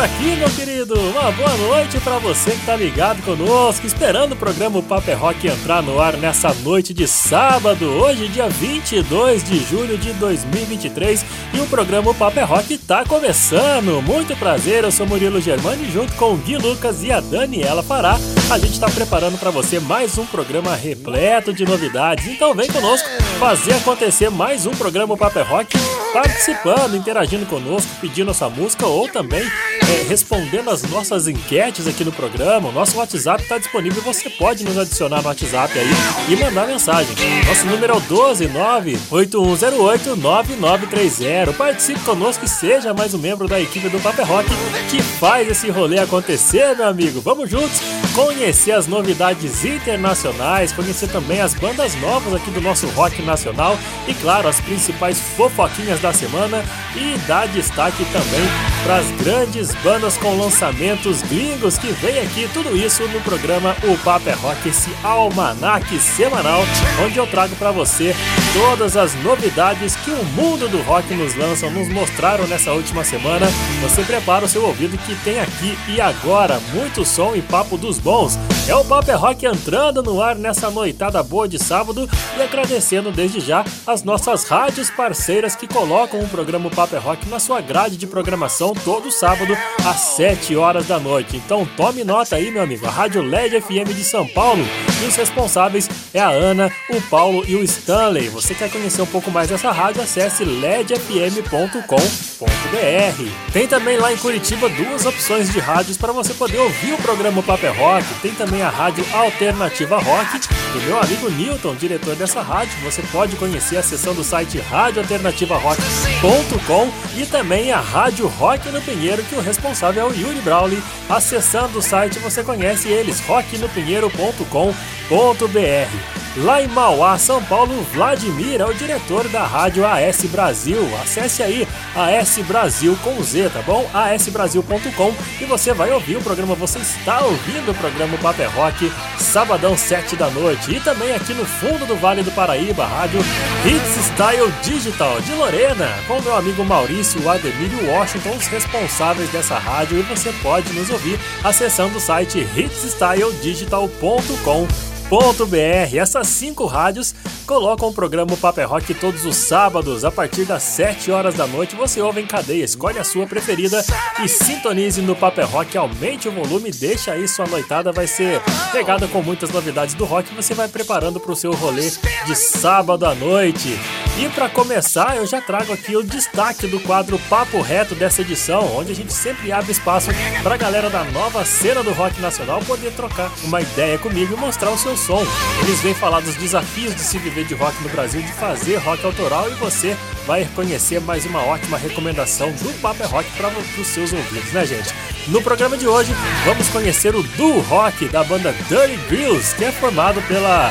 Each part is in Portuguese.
Por aqui, meu querido. Uma boa noite para você que tá ligado conosco, esperando o programa Paper é Rock entrar no ar nessa noite de sábado, hoje dia 22 de julho de 2023, e o programa Paper é Rock tá começando. Muito prazer, eu sou Murilo Germani junto com o Gui Lucas e a Daniela Fará. A gente está preparando para você mais um programa repleto de novidades. Então vem conosco fazer acontecer mais um programa Paper é Rock, participando, interagindo conosco, pedindo sua música ou também é, respondendo as nossas enquetes aqui no programa. O nosso WhatsApp está disponível, você pode nos adicionar no WhatsApp aí e mandar mensagem. Nosso número é o 12981089930. Participe conosco e seja mais um membro da equipe do Paper Rock que faz esse rolê acontecer, meu amigo. Vamos juntos conhecer as novidades internacionais, conhecer também as bandas novas aqui do nosso rock nacional e, claro, as principais fofoquinhas da semana e dar destaque também para as grandes bandas com lançamentos gringos que vem aqui, tudo isso no programa O Paper é Rock, esse almanac semanal, onde eu trago para você todas as novidades que o mundo do rock nos lança, nos mostraram nessa última semana. Você prepara o seu ouvido que tem aqui e agora muito som e papo dos bons. É o Paper Rock entrando no ar nessa noitada boa de sábado e agradecendo desde já as nossas rádios parceiras que colocam o programa Paper Rock na sua grade de programação todo sábado às 7 horas da noite. Então tome nota aí, meu amigo. A Rádio LED FM de São Paulo. E os responsáveis é a Ana, o Paulo e o Stanley. Você quer conhecer um pouco mais dessa rádio? Acesse ledfm.com.br. Tem também lá em Curitiba duas opções de rádios para você poder ouvir o programa Paper Rock. Tem também a Rádio Alternativa Rock do meu amigo Newton, diretor dessa rádio. Você pode conhecer a seção do site radioalternativarock.com e também a Rádio Rock no Pinheiro, que o responsável é o Yuri Brawley. Acessando o site você conhece eles, rocknopinheiro.com.br. Lá em Mauá, São Paulo, Vladimir é o diretor da rádio AS Brasil. Acesse aí AS Brasil com Z, tá bom? asbrasil.com e você vai ouvir o programa. Você está ouvindo o programa Paper Rock, sabadão 7 da noite. E também aqui no fundo do Vale do Paraíba, rádio Hits Style Digital de Lorena, com meu amigo Maurício Ademir Washington, os responsáveis dessa rádio. E você pode nos ouvir acessando o site hitsstyledigital.com www.paper.br. Essas cinco rádios colocam o programa Paper Rock todos os sábados, a partir das 7 horas da noite. Você ouve em cadeia, escolhe a sua preferida e sintonize no Paper Rock, aumente o volume, deixa aí sua noitada, vai ser pegada com muitas novidades do rock. Você vai preparando para o seu rolê de sábado à noite. E para começar, eu já trago aqui o destaque do quadro Papo Reto dessa edição, onde a gente sempre abre espaço para a galera da nova cena do rock nacional poder trocar uma ideia comigo e mostrar o seu som. Eles vêm falar dos desafios de se viver de rock no Brasil, de fazer rock autoral e você vai conhecer mais uma ótima recomendação do Paper é Rock para os seus ouvidos, né, gente? No programa de hoje, vamos conhecer o duo rock da banda Dirty Grills, que é formado pela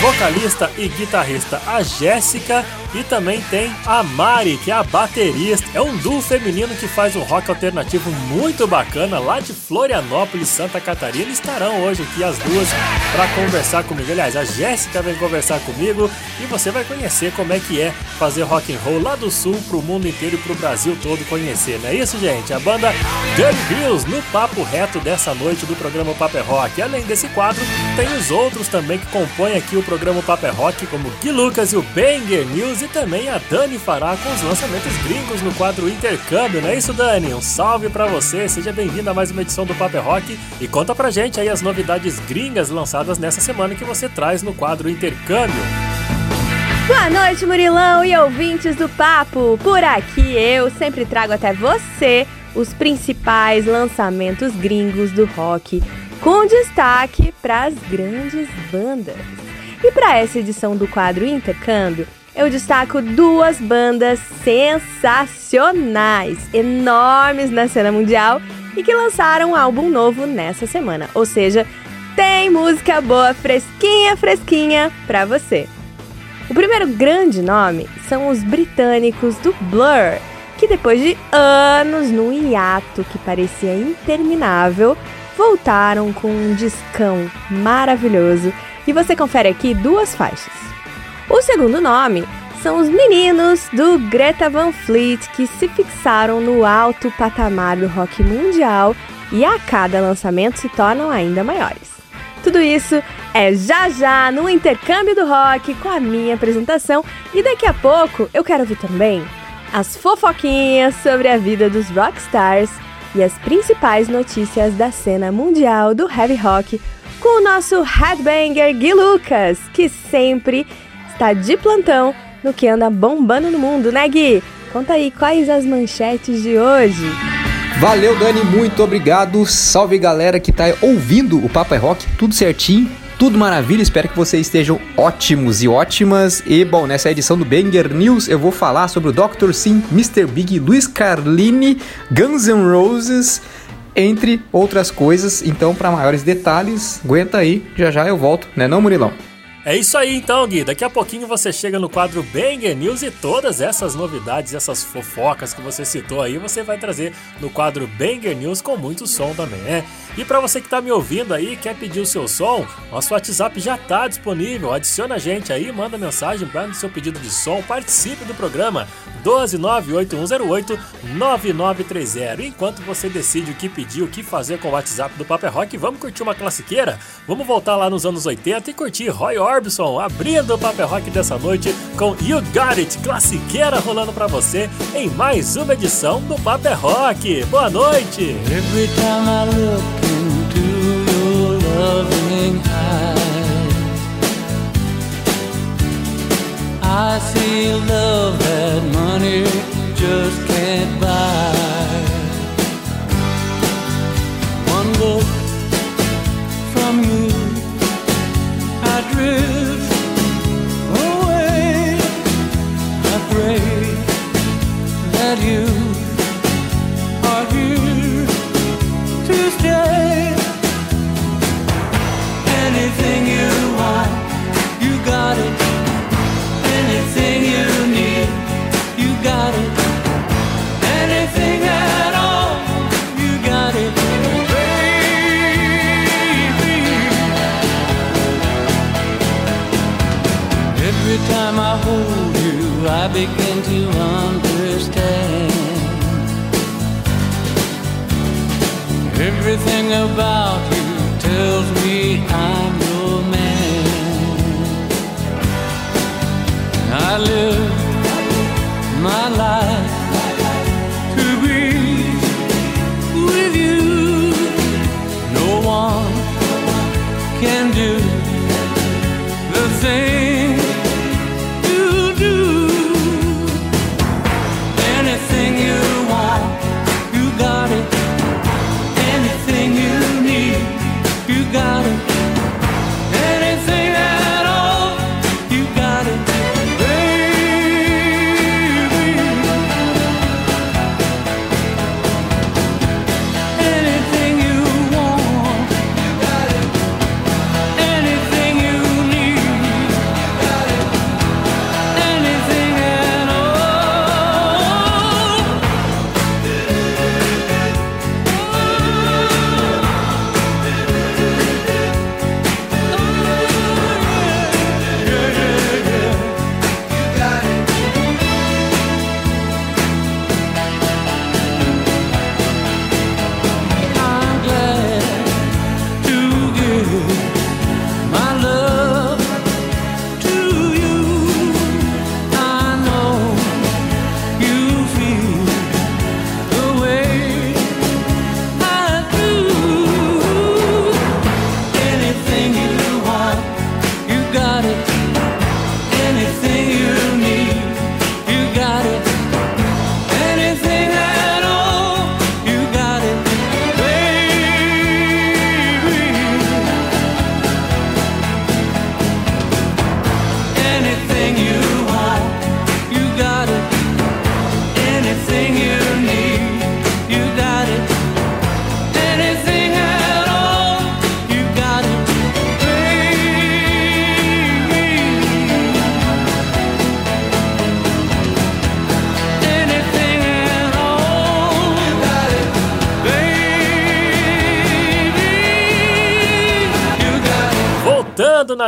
vocalista e guitarrista a Jéssica e também tem a Mari, que é a baterista. É um duo feminino que faz um rock alternativo muito bacana lá de Florianópolis, Santa Catarina. Estarão hoje aqui as duas para conversar comigo. Aliás, a Jéssica vem conversar comigo e você vai conhecer como é que é fazer rock and roll lá do sul pro mundo inteiro e pro Brasil todo conhecer. Não é isso, gente? A banda Dirty Grills no papo reto dessa noite do programa Paper Rock. Além desse quadro, tem os outros também que compõem aqui o programa Paper Rock, como o Gui Lucas e o Banger News e também a Dani fará com os lançamentos gringos no quadro Intercâmbio, não é isso, Dani? Um salve para você, seja bem-vindo a mais uma edição do Paper Rock e conta pra gente aí as novidades gringas lançadas nessa semana que você traz no quadro Intercâmbio. Boa noite, Murilão e ouvintes do Papo! Por aqui eu sempre trago até você os principais lançamentos gringos do rock, com destaque para as grandes bandas. E para essa edição do quadro Intercâmbio, eu destaco duas bandas sensacionais, enormes na cena mundial e que lançaram um álbum novo nessa semana. Ou seja, tem música boa, fresquinha, fresquinha pra você. O primeiro grande nome são os britânicos do Blur, que depois de anos num hiato que parecia interminável, voltaram com um discão maravilhoso e você confere aqui duas faixas. O segundo nome são os meninos do Greta Van Fleet que se fixaram no alto patamar do rock mundial e a cada lançamento se tornam ainda maiores. Tudo isso é já já no intercâmbio do rock com a minha apresentação e daqui a pouco eu quero ver também as fofoquinhas sobre a vida dos rockstars e as principais notícias da cena mundial do heavy rock com o nosso headbanger Gui Lucas, que sempre está de plantão no que anda bombando no mundo, né Gui? Conta aí quais as manchetes de hoje. Valeu, Dani, muito obrigado. Salve galera que tá ouvindo o Papo é Rock, tudo certinho, tudo maravilha. Espero que vocês estejam ótimos e ótimas. E bom, nessa edição do Banger News eu vou falar sobre o Dr. Sim, Mr. Big, Luiz Carlini, Guns N' Roses, entre outras coisas. Então, para maiores detalhes, aguenta aí, já já eu volto, né, não, Murilão? É isso aí então, Gui. Daqui a pouquinho você chega no quadro Banger News e todas essas novidades, essas fofocas que você citou aí, você vai trazer no quadro Banger News com muito som também, né? E para você que tá me ouvindo aí, quer pedir o seu som, nosso WhatsApp já tá disponível. Adiciona a gente aí, manda mensagem para o seu pedido de som, participe do programa 12981089930. Enquanto você decide o que pedir, o que fazer com o WhatsApp do Paper Rock, vamos curtir uma classiqueira? Vamos voltar lá nos anos 80 e curtir Roy Orbison abrindo o Paper Rock dessa noite com You Got It, classiqueira rolando para você em mais uma edição do Paper Rock. Boa noite! Every time I look love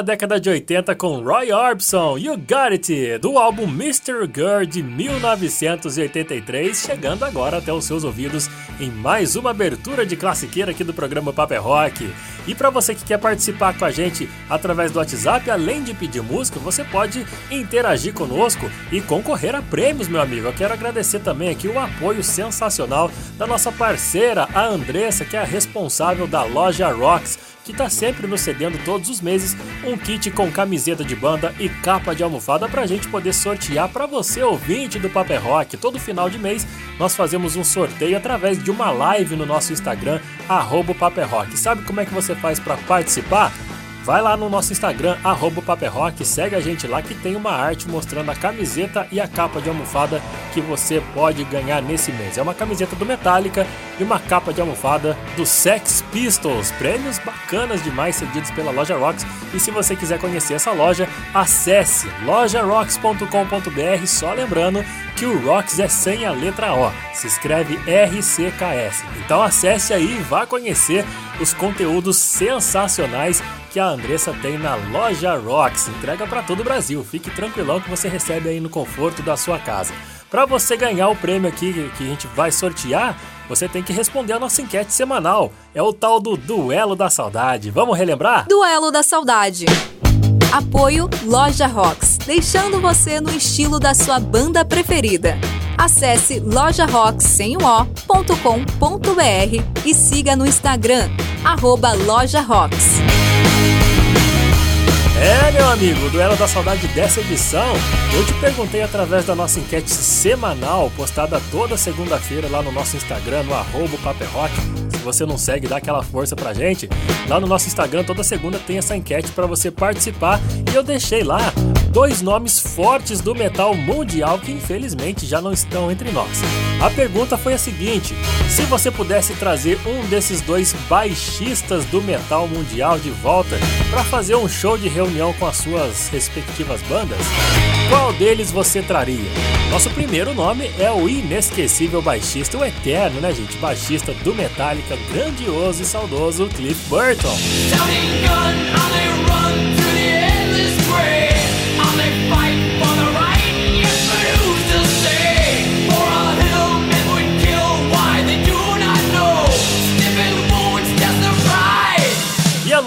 Na década de 80 com Roy Orbison, You Got It, do álbum Mr. Girl de 1983, chegando agora até os seus ouvidos em mais uma abertura de classiqueira aqui do programa Paper Rock. E para você que quer participar com a gente através do WhatsApp, além de pedir música, você pode interagir conosco e concorrer a prêmios, meu amigo. Eu quero agradecer também aqui o apoio sensacional da nossa parceira, a Andressa, que é a responsável da loja Rocks que está sempre nos cedendo todos os meses um kit com camiseta de banda e capa de almofada para a gente poder sortear para você, ouvinte do Paper Rock. Todo final de mês nós fazemos um sorteio através de uma live no nosso Instagram, arroba Paper Rock. Sabe como é que você faz para participar? Vai lá no nosso Instagram, arroba Paperrock, segue a gente lá que tem uma arte mostrando a camiseta e a capa de almofada que você pode ganhar nesse mês. É uma camiseta do Metallica e uma capa de almofada do Sex Pistols. Prêmios bacanas demais cedidos pela loja Rocks. E se você quiser conhecer essa loja, acesse lojarocks.com.br. Só lembrando que o Rocks é sem a letra O, se escreve RCKS. Então acesse aí e vá conhecer os conteúdos sensacionais que a Andressa tem na loja Rocks. Entrega para todo o Brasil. Fique tranquilão que você recebe aí no conforto da sua casa. Para você ganhar o prêmio aqui que a gente vai sortear, você tem que responder a nossa enquete semanal. É o tal do Duelo da Saudade. Vamos relembrar? Duelo da Saudade. Apoio Loja Rocks, deixando você no estilo da sua banda preferida. Acesse lojarocks.com.br e siga no Instagram, arroba Loja Rocks. É, meu amigo, o Duelo da Saudade dessa edição, eu te perguntei através da nossa enquete semanal, postada toda segunda-feira lá no nosso Instagram, no arroba Paperrock. Se você não segue, dá aquela força pra gente. Lá no nosso Instagram, toda segunda tem essa enquete para você participar. E eu deixei lá dois nomes fortes do metal mundial que infelizmente já não estão entre nós. A pergunta foi a seguinte: se você pudesse trazer um desses dois baixistas do metal mundial de volta para fazer um show de reunião com as suas respectivas bandas, qual deles você traria? Nosso primeiro nome é o inesquecível baixista, o eterno, né, gente? Baixista do Metallica, grandioso e saudoso Cliff Burton.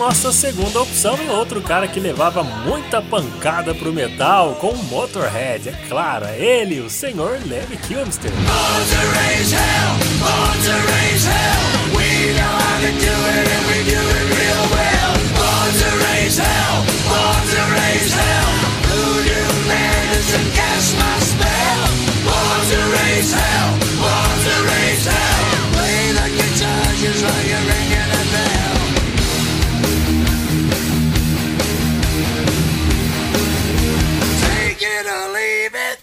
Nossa segunda opção é outro cara que levava muita pancada pro metal com o Motorhead, é claro, é ele, o senhor Lemmy Kilmister.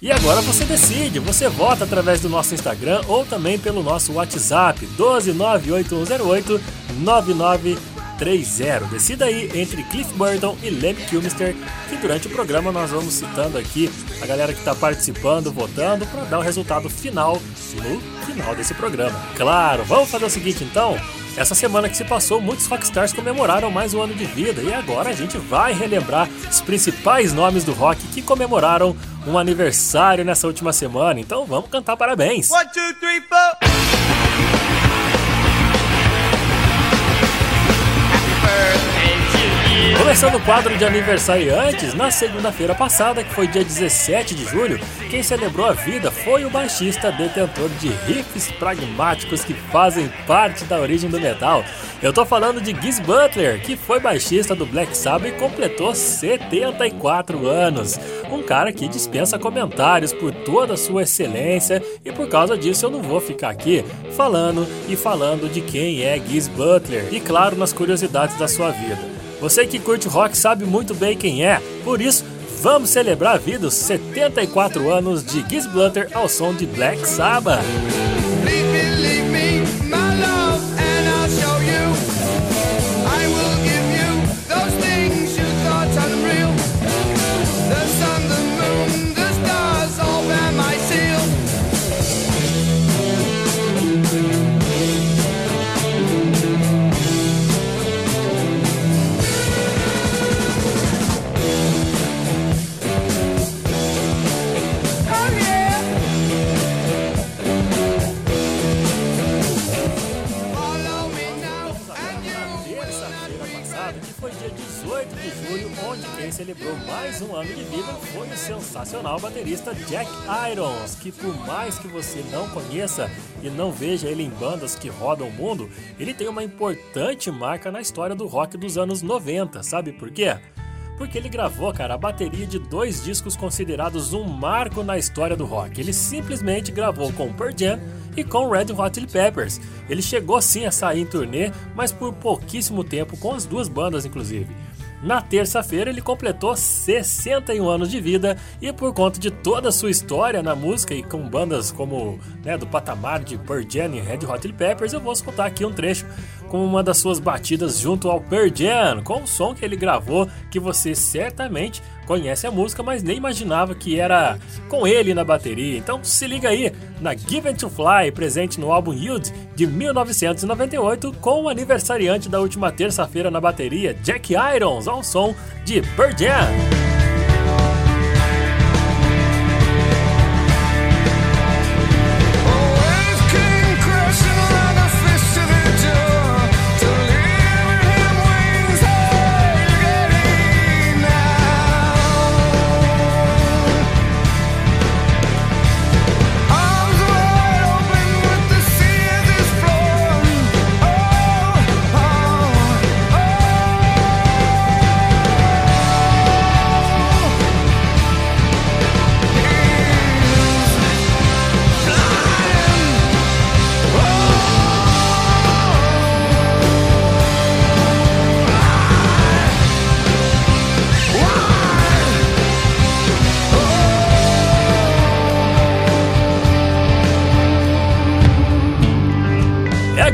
E agora você decide, você vota através do nosso Instagram ou também pelo nosso WhatsApp 1298108 9930. Decida aí entre Cliff Burton e Lemmy Kilmister, que durante o programa nós vamos citando aqui a galera que está participando, votando, para dar o resultado final no final desse programa. Claro, vamos fazer o seguinte então? Essa semana que se passou, muitos rockstars comemoraram mais um ano de vida e agora a gente vai relembrar os principais nomes do rock que comemoraram um aniversário nessa última semana. Então vamos cantar parabéns. One, two, three, four. Começando o quadro de aniversariantes, na segunda-feira passada, que foi dia 17 de julho, quem celebrou a vida foi o baixista detentor de riffs pragmáticos que fazem parte da origem do metal. Eu tô falando de Giz Butler, que foi baixista do Black Sabbath e completou 74 anos. Um cara que dispensa comentários por toda a sua excelência e por causa disso eu não vou ficar aqui falando e falando de quem é Giz Butler e claro nas curiosidades da sua vida. Você que curte rock sabe muito bem quem é, por isso vamos celebrar a vida os 74 anos de Giz Butler ao som de Black Sabbath. Celebrou mais um ano de vida foi o sensacional baterista Jack Irons, que por mais que você não conheça e não veja ele em bandas que rodam o mundo, ele tem uma importante marca na história do rock dos anos 90, sabe por quê? porque ele gravou, cara, a bateria de dois discos considerados um marco na história do rock. Ele simplesmente gravou com Pearl Jam e com Red Hot Chili Peppers. Ele chegou sim a sair em turnê, mas por pouquíssimo tempo, com as duas bandas inclusive. Na terça-feira, ele completou 61 anos de vida e por conta de toda a sua história na música e com bandas como né, do patamar de Pearl Jam e Red Hot Chili Peppers, eu vou escutar aqui um trecho com uma das suas batidas junto ao Pearl Jam, com o som que ele gravou, que você certamente conhece a música, mas nem imaginava que era com ele na bateria. Então se liga aí na Given to Fly, presente no álbum Yield de 1998, com o aniversariante da última terça-feira na bateria, Jack Irons, ao som de Pearl Jam.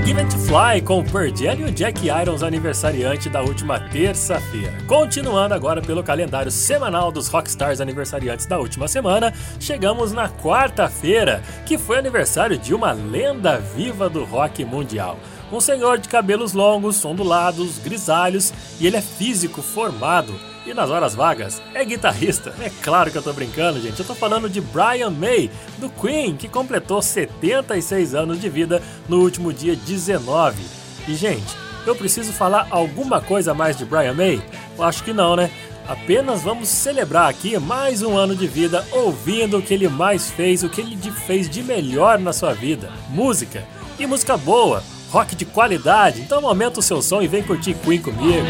Fly com Pearl e o Jack Irons aniversariante da última terça-feira. Continuando agora pelo calendário semanal dos Rockstars aniversariantes da última semana, chegamos na quarta-feira, que foi aniversário de uma lenda viva do rock mundial. Um senhor de cabelos longos, ondulados, grisalhos e ele é físico formado e nas horas vagas é guitarrista. É claro que eu tô brincando, gente. Eu tô falando de Brian May, do Queen, que completou 76 anos de vida no último dia 19. E, gente, eu preciso falar alguma coisa mais de Brian May? Eu acho que não, né? Apenas vamos celebrar aqui mais um ano de vida ouvindo o que ele mais fez, o que ele fez de melhor na sua vida: música. E música boa, rock de qualidade. Então aumenta o seu som e vem curtir Queen comigo.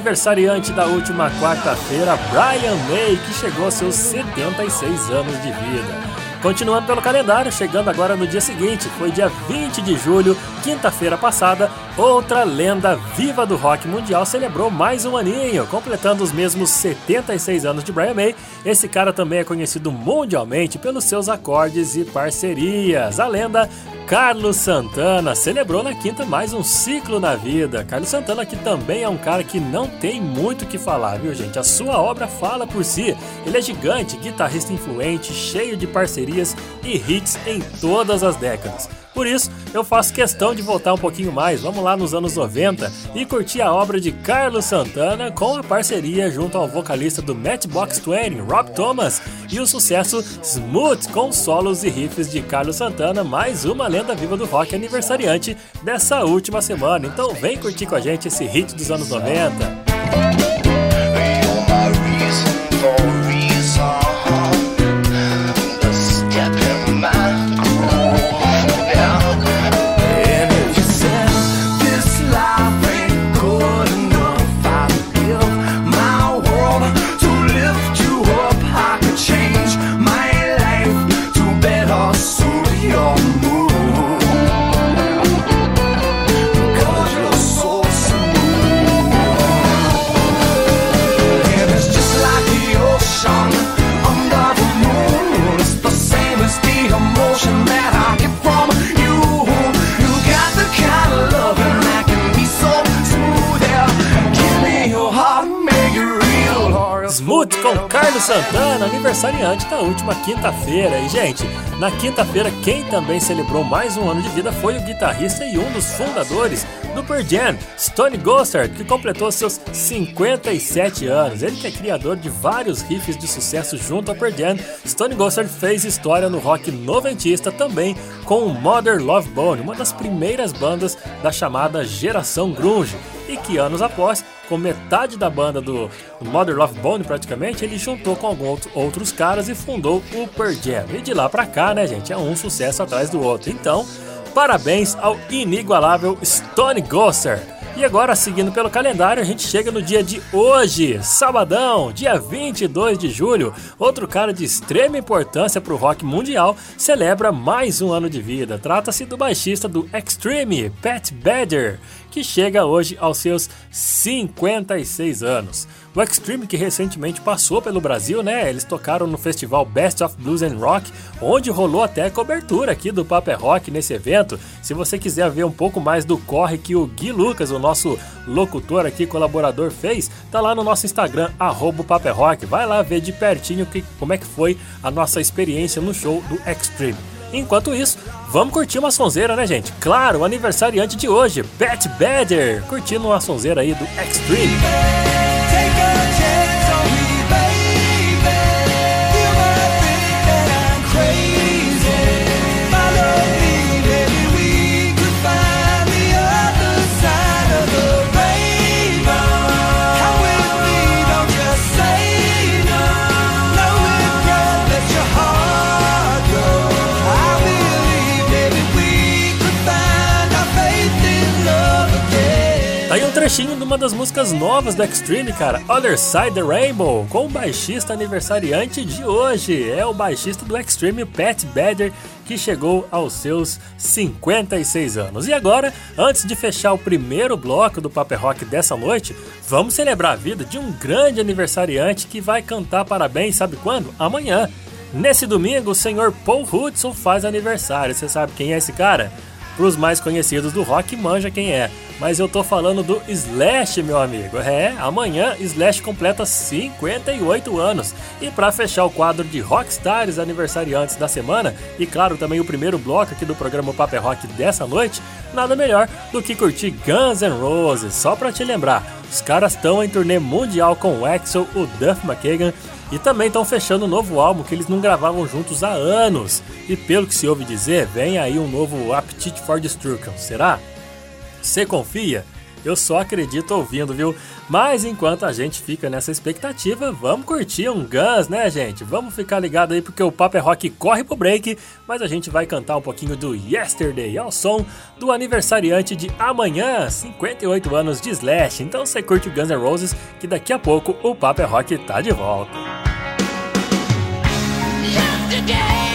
Aniversariante da última quarta-feira, Brian May, que chegou aos seus 76 anos de vida. Continuando pelo calendário, chegando agora no dia seguinte, foi dia 20 de julho, quinta-feira passada, outra lenda viva do rock mundial celebrou mais um aninho, completando os mesmos 76 anos de Brian May. Esse cara também é conhecido mundialmente pelos seus acordes e parcerias. A lenda Carlos Santana celebrou na quinta mais um ciclo na vida. Carlos Santana que também é um cara que não tem muito o que falar, viu gente? A sua obra fala por si. Ele é gigante, guitarrista influente, cheio de parcerias parcerias e hits em todas as décadas. Por isso, eu faço questão de voltar um pouquinho mais, vamos lá nos anos 90 e curtir a obra de Carlos Santana com a parceria junto ao vocalista do Matchbox 20, Rob Thomas, e o sucesso Smooth com solos e riffs de Carlos Santana, mais uma lenda viva do rock aniversariante dessa última semana. Então vem curtir com a gente esse hit dos anos 90. Última quinta-feira. E, gente, na quinta-feira, quem também celebrou mais um ano de vida foi o guitarrista e um dos fundadores do Pearl Jam, Stone Gossard, que completou seus 57 anos. Ele que é criador de vários riffs de sucesso junto ao Pearl Jam, Stone Gossard fez história no rock noventista também com o Mother Love Bone, uma das primeiras bandas da chamada geração grunge, e que anos após com metade da banda do Mother Love Bone praticamente, ele juntou com alguns outros caras e fundou o Pearl Jam. E de lá pra cá, né, gente, é um sucesso atrás do outro. Então, parabéns ao inigualável Stone Gossard. E agora, seguindo pelo calendário, a gente chega no dia de hoje, sabadão, dia 22 de julho. Outro cara de extrema importância para o rock mundial celebra mais um ano de vida. Trata-se do baixista do Extreme, Pat Badger que chega hoje aos seus 56 anos. O Extreme, que recentemente passou pelo Brasil, né? Eles tocaram no festival Best of Blues and Rock, onde rolou até cobertura aqui do Paper Rock nesse evento. Se você quiser ver um pouco mais do corre que o Gui Lucas, o nosso locutor aqui, colaborador, fez, tá lá no nosso Instagram, é Rock. Vai lá ver de pertinho que, como é que foi a nossa experiência no show do Extreme. Enquanto isso, vamos curtir uma sonzeira, né, gente? Claro, o aniversariante de hoje, Pat Badger, curtindo uma sonzeira aí do Extreme. Trechinho de uma das músicas novas do Extreme, cara, Other Side the Rainbow, com o baixista aniversariante de hoje. É o baixista do Extreme, Pat Badger, que chegou aos seus 56 anos. E agora, antes de fechar o primeiro bloco do Paper Rock dessa noite, vamos celebrar a vida de um grande aniversariante que vai cantar parabéns, sabe quando? Amanhã. Nesse domingo, o senhor Paul Hudson faz aniversário. Você sabe quem é esse cara? Para os mais conhecidos do rock, manja quem é mas eu tô falando do Slash, meu amigo. É, amanhã Slash completa 58 anos. E para fechar o quadro de rockstars aniversariantes da semana, e claro, também o primeiro bloco aqui do programa Paper Rock dessa noite, nada melhor do que curtir Guns N' Roses. Só para te lembrar, os caras estão em turnê mundial com o Axel, o Duff McKagan e também estão fechando um novo álbum que eles não gravavam juntos há anos. E pelo que se ouve dizer, vem aí um novo Appetite for Destruction. Será? Você confia? Eu só acredito ouvindo, viu? Mas enquanto a gente fica nessa expectativa, vamos curtir um Guns, né, gente? Vamos ficar ligado aí porque o Papo é Rock corre pro break, mas a gente vai cantar um pouquinho do Yesterday ao som do aniversariante de amanhã, 58 anos de Slash. Então você curte o Guns N' Roses que daqui a pouco o Papo é Rock tá de volta. Yesterday,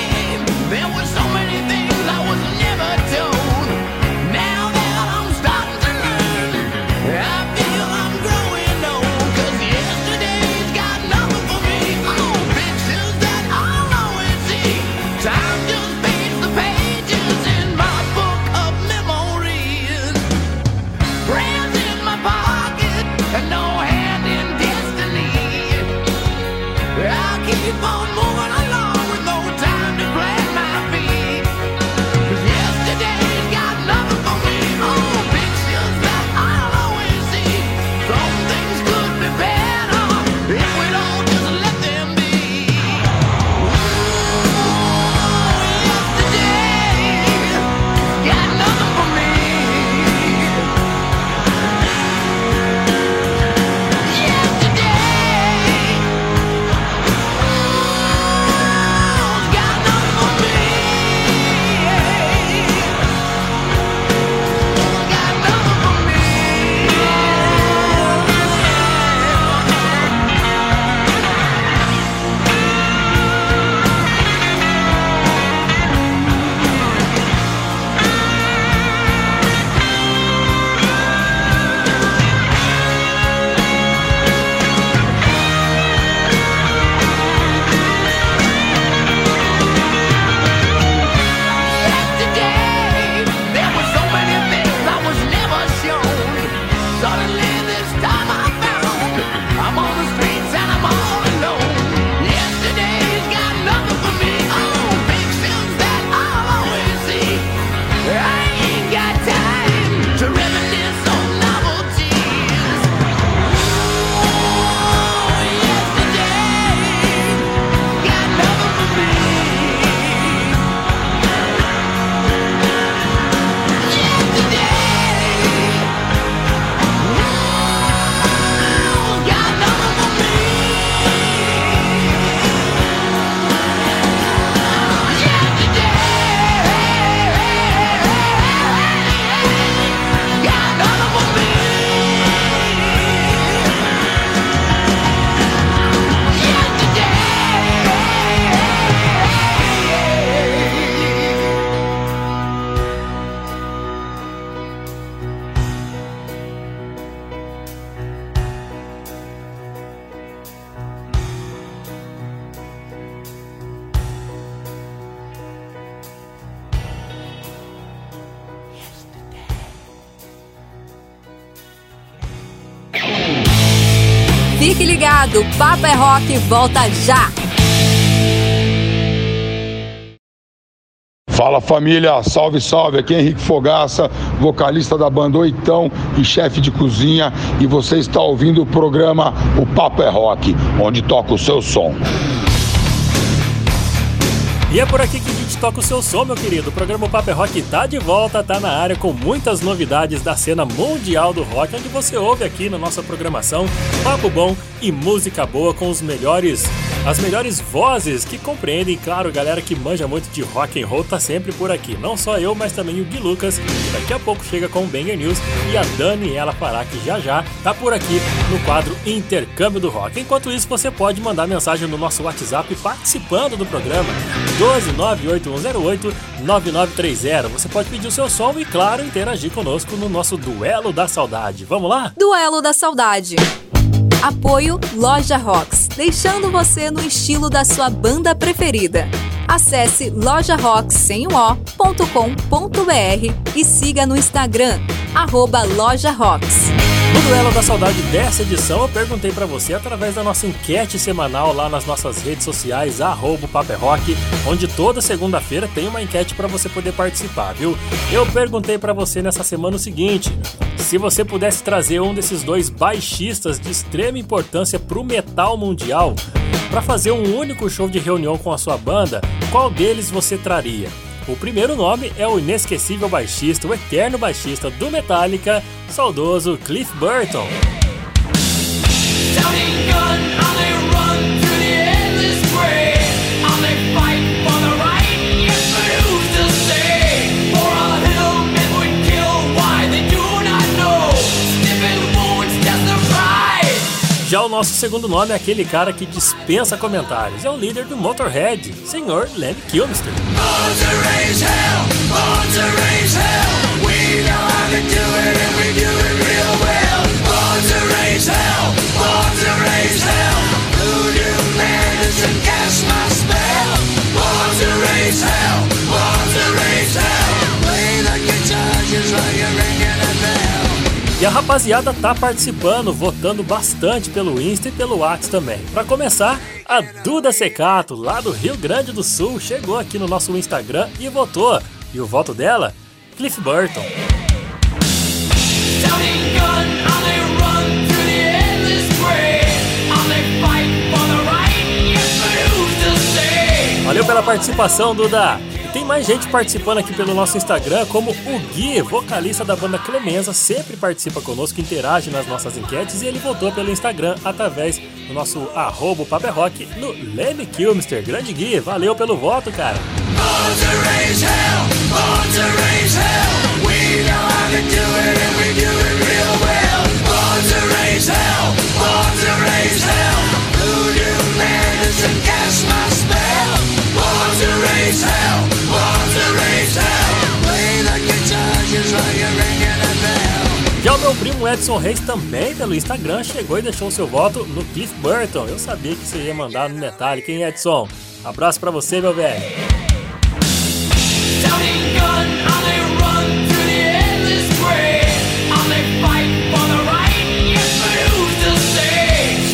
Fique ligado, Papo é Rock volta já! Fala família, salve, salve. Aqui é Henrique Fogaça, vocalista da banda Oitão e chefe de cozinha. E você está ouvindo o programa O Papo é Rock, onde toca o seu som. E é por aqui que gente toca o seu som, meu querido. O programa Paper Rock tá de volta, tá na área com muitas novidades da cena mundial do rock, onde você ouve aqui na nossa programação papo bom e música boa com os melhores as melhores vozes que compreendem, claro, galera que manja muito de rock and roll tá sempre por aqui. Não só eu, mas também o Gui Lucas, que daqui a pouco chega com o Banger News, e a Daniela Pará, que já já tá por aqui no quadro Intercâmbio do Rock. Enquanto isso, você pode mandar mensagem no nosso WhatsApp participando do programa 12981089930. Você pode pedir o seu som e, claro, interagir conosco no nosso Duelo da Saudade. Vamos lá? Duelo da Saudade. Apoio Loja Rocks, deixando você no estilo da sua banda preferida. Acesse lojarocks.com.br e siga no Instagram, arroba Loja Rocks. No Duelo da Saudade dessa edição, eu perguntei para você através da nossa enquete semanal lá nas nossas redes sociais, arroba Rock, onde toda segunda-feira tem uma enquete para você poder participar, viu? Eu perguntei para você nessa semana o seguinte: se você pudesse trazer um desses dois baixistas de extrema importância pro metal mundial para fazer um único show de reunião com a sua banda, qual deles você traria? O primeiro nome é o inesquecível baixista, o eterno baixista do Metallica, saudoso Cliff Burton. Já o nosso segundo nome é aquele cara que dispensa comentários. É o líder do Motorhead, Senhor Lemmy Kilmister. E a rapaziada tá participando, votando bastante pelo Insta e pelo WhatsApp também. Para começar, a Duda Secato, lá do Rio Grande do Sul, chegou aqui no nosso Instagram e votou. E o voto dela? Cliff Burton. Valeu pela participação, Duda! Tem mais gente participando aqui pelo nosso Instagram, como o Gui, vocalista da banda Clemenza, sempre participa conosco, interage nas nossas enquetes e ele voltou pelo Instagram através do nosso arroba Rock no Leme Kilmister. Grande Gui, valeu pelo voto, cara. Cast o Edson Reis também pelo Instagram chegou e deixou seu voto no Cliff Burton. Eu sabia que você ia mandar no Metallica, hein, Edson? Abraço para você, meu velho.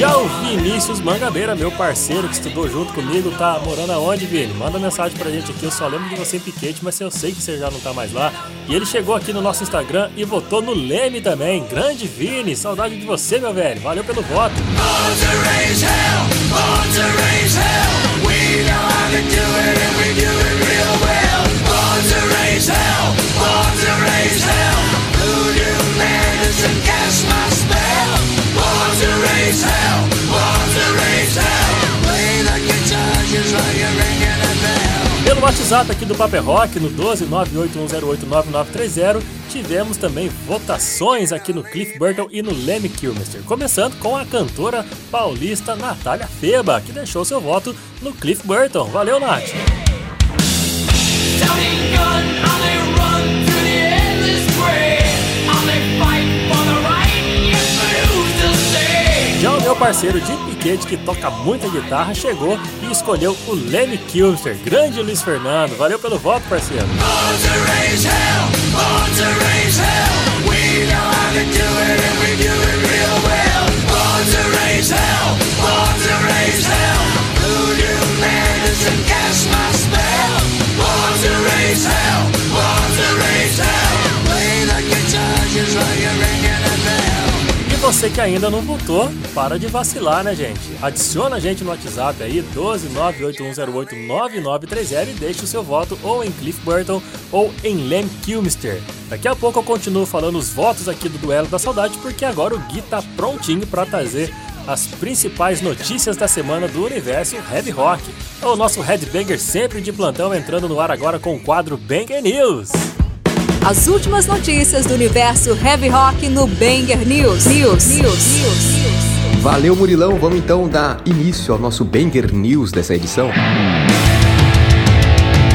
Já o Vinícius Mangabeira, meu parceiro que estudou junto comigo, tá morando aonde, Vini? Manda mensagem pra gente aqui, eu só lembro de você Piquete, mas eu sei que você já não tá mais lá. E ele chegou aqui no nosso Instagram e votou no Leme também. Grande Vini, saudade de você, meu velho. Valeu pelo voto. Cast my spell pelo WhatsApp aqui do Paper Rock, no 12981089930, tivemos também votações aqui no Cliff Burton e no Lemmy Kilmister. Começando com a cantora paulista Natália Feba, que deixou seu voto no Cliff Burton. Valeu, Nath! Já o meu parceiro de Piquete, que toca muita guitarra, chegou e escolheu o Lenny Kilster, Grande Luiz Fernando, valeu pelo voto, parceiro. Hell, born to raise hell. Voodoo my spell. Você que ainda não votou, para de vacilar, né, gente? Adiciona a gente no WhatsApp aí, 12981089930 e deixe o seu voto ou em Cliff Burton ou em Lem Kilmister. Daqui a pouco eu continuo falando os votos aqui do Duelo da Saudade, porque agora o Gui tá prontinho para trazer as principais notícias da semana do universo heavy rock. O nosso headbanger sempre de plantão entrando no ar agora com o quadro Banger News. As últimas notícias do universo heavy rock no Banger News. News. News. News. Valeu, Murilão. Vamos então dar início ao nosso Banger News dessa edição.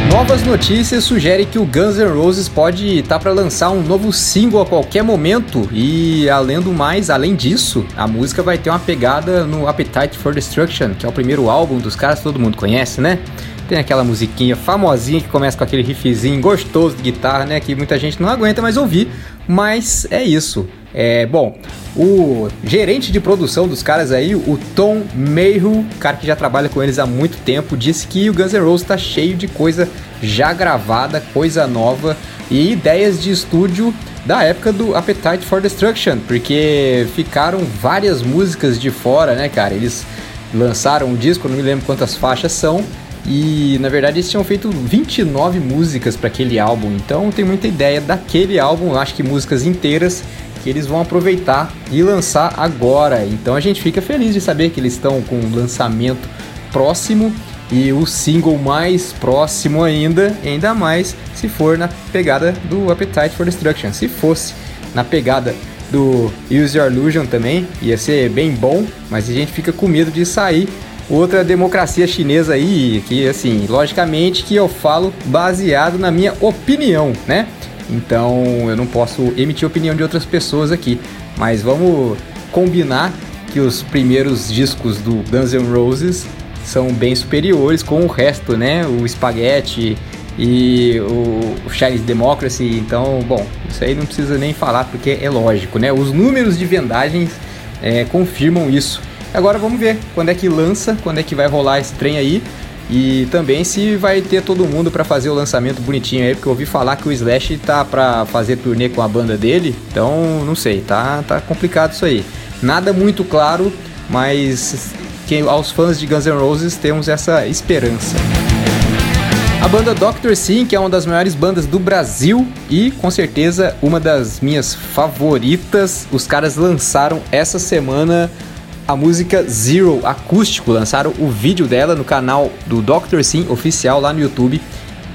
Novas notícias sugerem que o Guns N' Roses pode estar tá para lançar um novo single a qualquer momento e além do mais, além disso, a música vai ter uma pegada no Appetite for Destruction, que é o primeiro álbum dos caras que todo mundo conhece, né? Tem aquela musiquinha famosinha que começa com aquele riffzinho gostoso de guitarra, né? Que muita gente não aguenta mais ouvir, mas é isso. É, bom, o gerente de produção dos caras aí, o Tom Mayhew, cara que já trabalha com eles há muito tempo, disse que o Guns N' Roses tá cheio de coisa já gravada, coisa nova e ideias de estúdio da época do Appetite for Destruction, porque ficaram várias músicas de fora, né, cara? Eles lançaram um disco, não me lembro quantas faixas são, e na verdade eles tinham feito 29 músicas para aquele álbum, então tem muita ideia daquele álbum, acho que músicas inteiras que eles vão aproveitar e lançar agora. Então a gente fica feliz de saber que eles estão com um lançamento próximo e o single mais próximo ainda, ainda mais se for na pegada do Appetite for Destruction. Se fosse na pegada do Use Your Illusion também, ia ser bem bom, mas a gente fica com medo de sair outra democracia chinesa aí, que assim, logicamente que eu falo baseado na minha opinião, né? Então eu não posso emitir opinião de outras pessoas aqui. Mas vamos combinar que os primeiros discos do Guns N' Roses são bem superiores com o resto, né? O Spaghetti e o Chinese Democracy. Então, bom, isso aí não precisa nem falar porque é lógico, né? Os números de vendagens é, confirmam isso. Agora vamos ver quando é que lança, quando é que vai rolar esse trem aí. E também se vai ter todo mundo para fazer o lançamento bonitinho aí, porque eu ouvi falar que o Slash tá para fazer turnê com a banda dele, então não sei, tá, tá complicado isso aí. Nada muito claro, mas aos fãs de Guns N' Roses temos essa esperança. A banda Dr. Sim, que é uma das maiores bandas do Brasil e com certeza uma das minhas favoritas, os caras lançaram essa semana a música Zero acústico. Lançaram o vídeo dela no canal do Dr. Sim oficial lá no YouTube.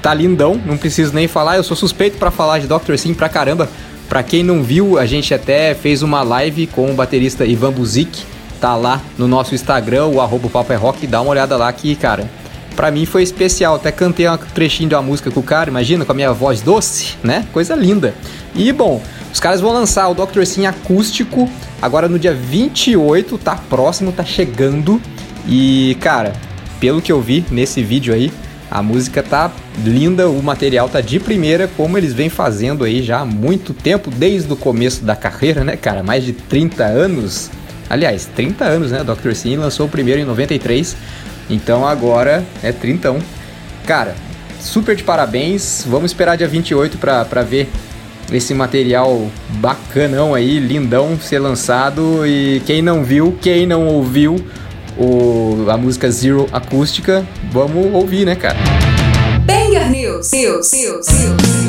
Tá lindão, não preciso nem falar, eu sou suspeito para falar de Dr. Sim pra caramba. Pra quem não viu, a gente até fez uma live com o baterista Ivan Buzik. Tá lá no nosso Instagram, o arroba Papo é Rock, dá uma olhada lá que, cara, pra mim foi especial. Até cantei um trechinho de uma música com o cara, imagina, com a minha voz doce, né? Coisa linda. E bom, os caras vão lançar o Dr. Sim acústico agora no dia 28, tá próximo, tá chegando. E, cara, pelo que eu vi nesse vídeo aí, a música tá linda, o material tá de primeira, como eles vêm fazendo aí já há muito tempo, desde o começo da carreira, né, cara? Mais de 30 anos. Aliás, 30 anos, né? Dr. Sim lançou o primeiro em 93, então agora é 31. Cara, super de parabéns. Vamos esperar dia 28 pra, pra ver esse material bacanão aí, lindão, ser lançado. E quem não viu, quem não ouviu o, a música Zero acústica, vamos ouvir, né, cara? Banger News, News, News, News.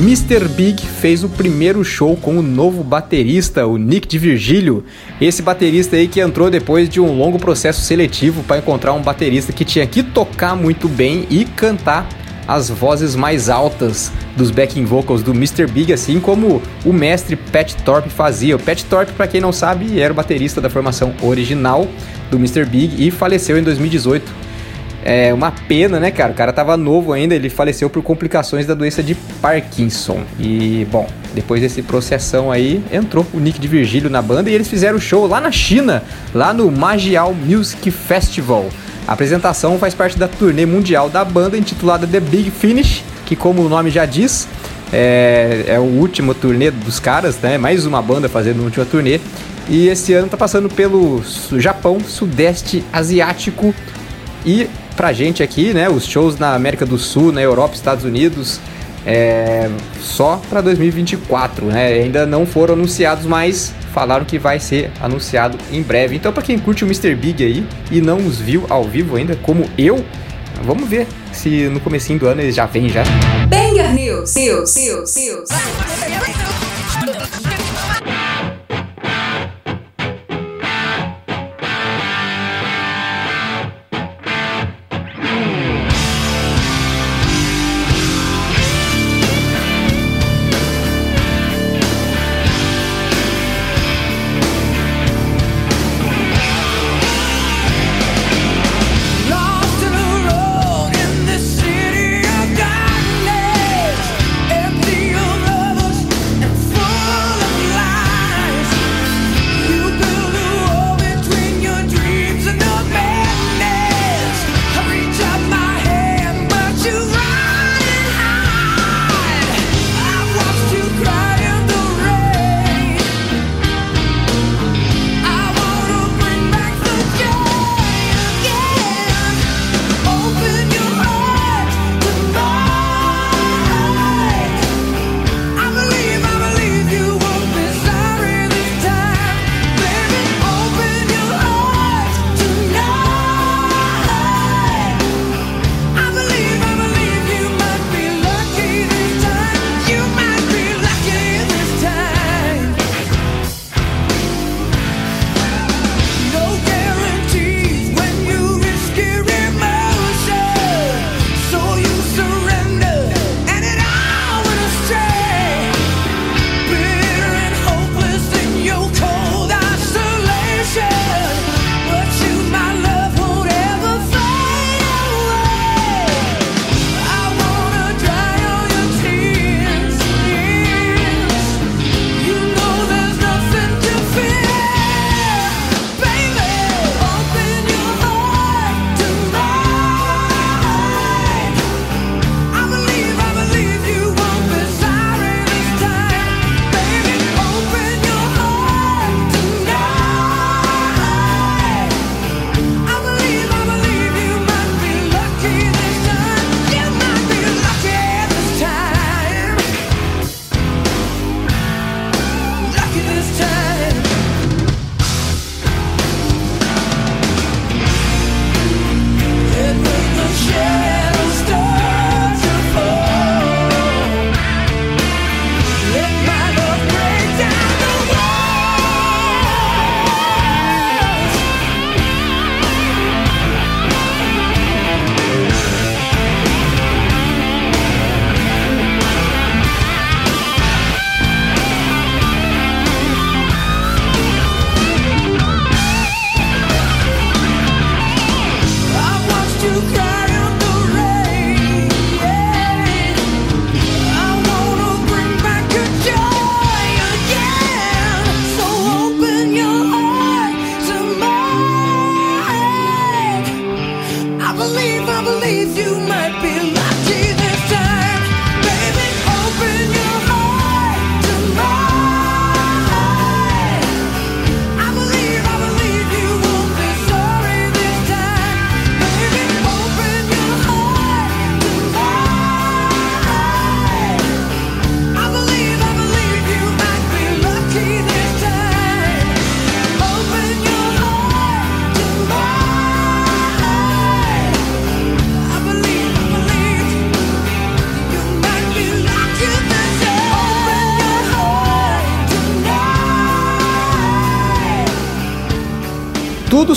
Mr. Big fez o primeiro show com o novo baterista, o Nick de Virgílio. Esse baterista aí que entrou depois de um longo processo seletivo para encontrar um baterista que tinha que tocar muito bem e cantar as vozes mais altas dos backing vocals do Mr. Big, assim como o mestre Pat Thorpe fazia. O Pat Thorpe, para quem não sabe, era o baterista da formação original do Mr. Big e faleceu em 2018 é uma pena, né, cara? O cara tava novo ainda, ele faleceu por complicações da doença de Parkinson. E, bom, depois desse processão aí, entrou o Nick de Virgílio na banda e eles fizeram show lá na China, lá no Magial Music Festival. A apresentação faz parte da turnê mundial da banda intitulada The Big Finish, que, como o nome já diz, é, é o último turnê dos caras, né? Mais uma banda fazendo uma última turnê. E esse ano tá passando pelo Japão, Sudeste Asiático e pra gente aqui, né, os shows na América do Sul, na Europa, Estados Unidos, é, só para 2024, né? Ainda não foram anunciados, mas falaram que vai ser anunciado em breve. Então, para quem curte o Mr. Big aí e não os viu ao vivo ainda, como eu, vamos ver se no comecinho do ano eles já vêm já. Banger News, News, News, News.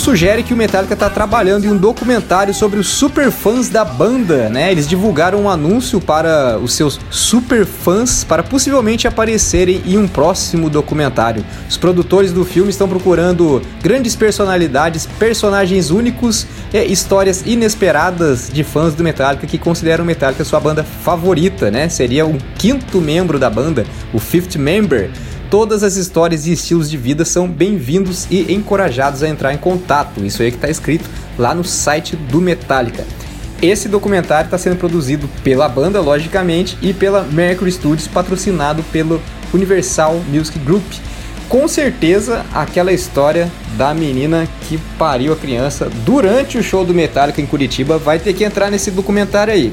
Sugere que o Metallica está trabalhando em um documentário sobre os superfãs da banda, né? Eles divulgaram um anúncio para os seus superfãs para possivelmente aparecerem em um próximo documentário. Os produtores do filme estão procurando grandes personalidades, personagens únicos e histórias inesperadas de fãs do Metallica que consideram o Metallica sua banda favorita, né? Seria um quinto membro da banda, o fifth member todas as histórias e estilos de vida são bem-vindos e encorajados a entrar em contato. Isso aí que está escrito lá no site do Metallica. Esse documentário está sendo produzido pela banda, logicamente, e pela Mercury Studios, patrocinado pelo Universal Music Group. Com certeza, aquela história da menina que pariu a criança durante o show do Metallica em Curitiba vai ter que entrar nesse documentário aí.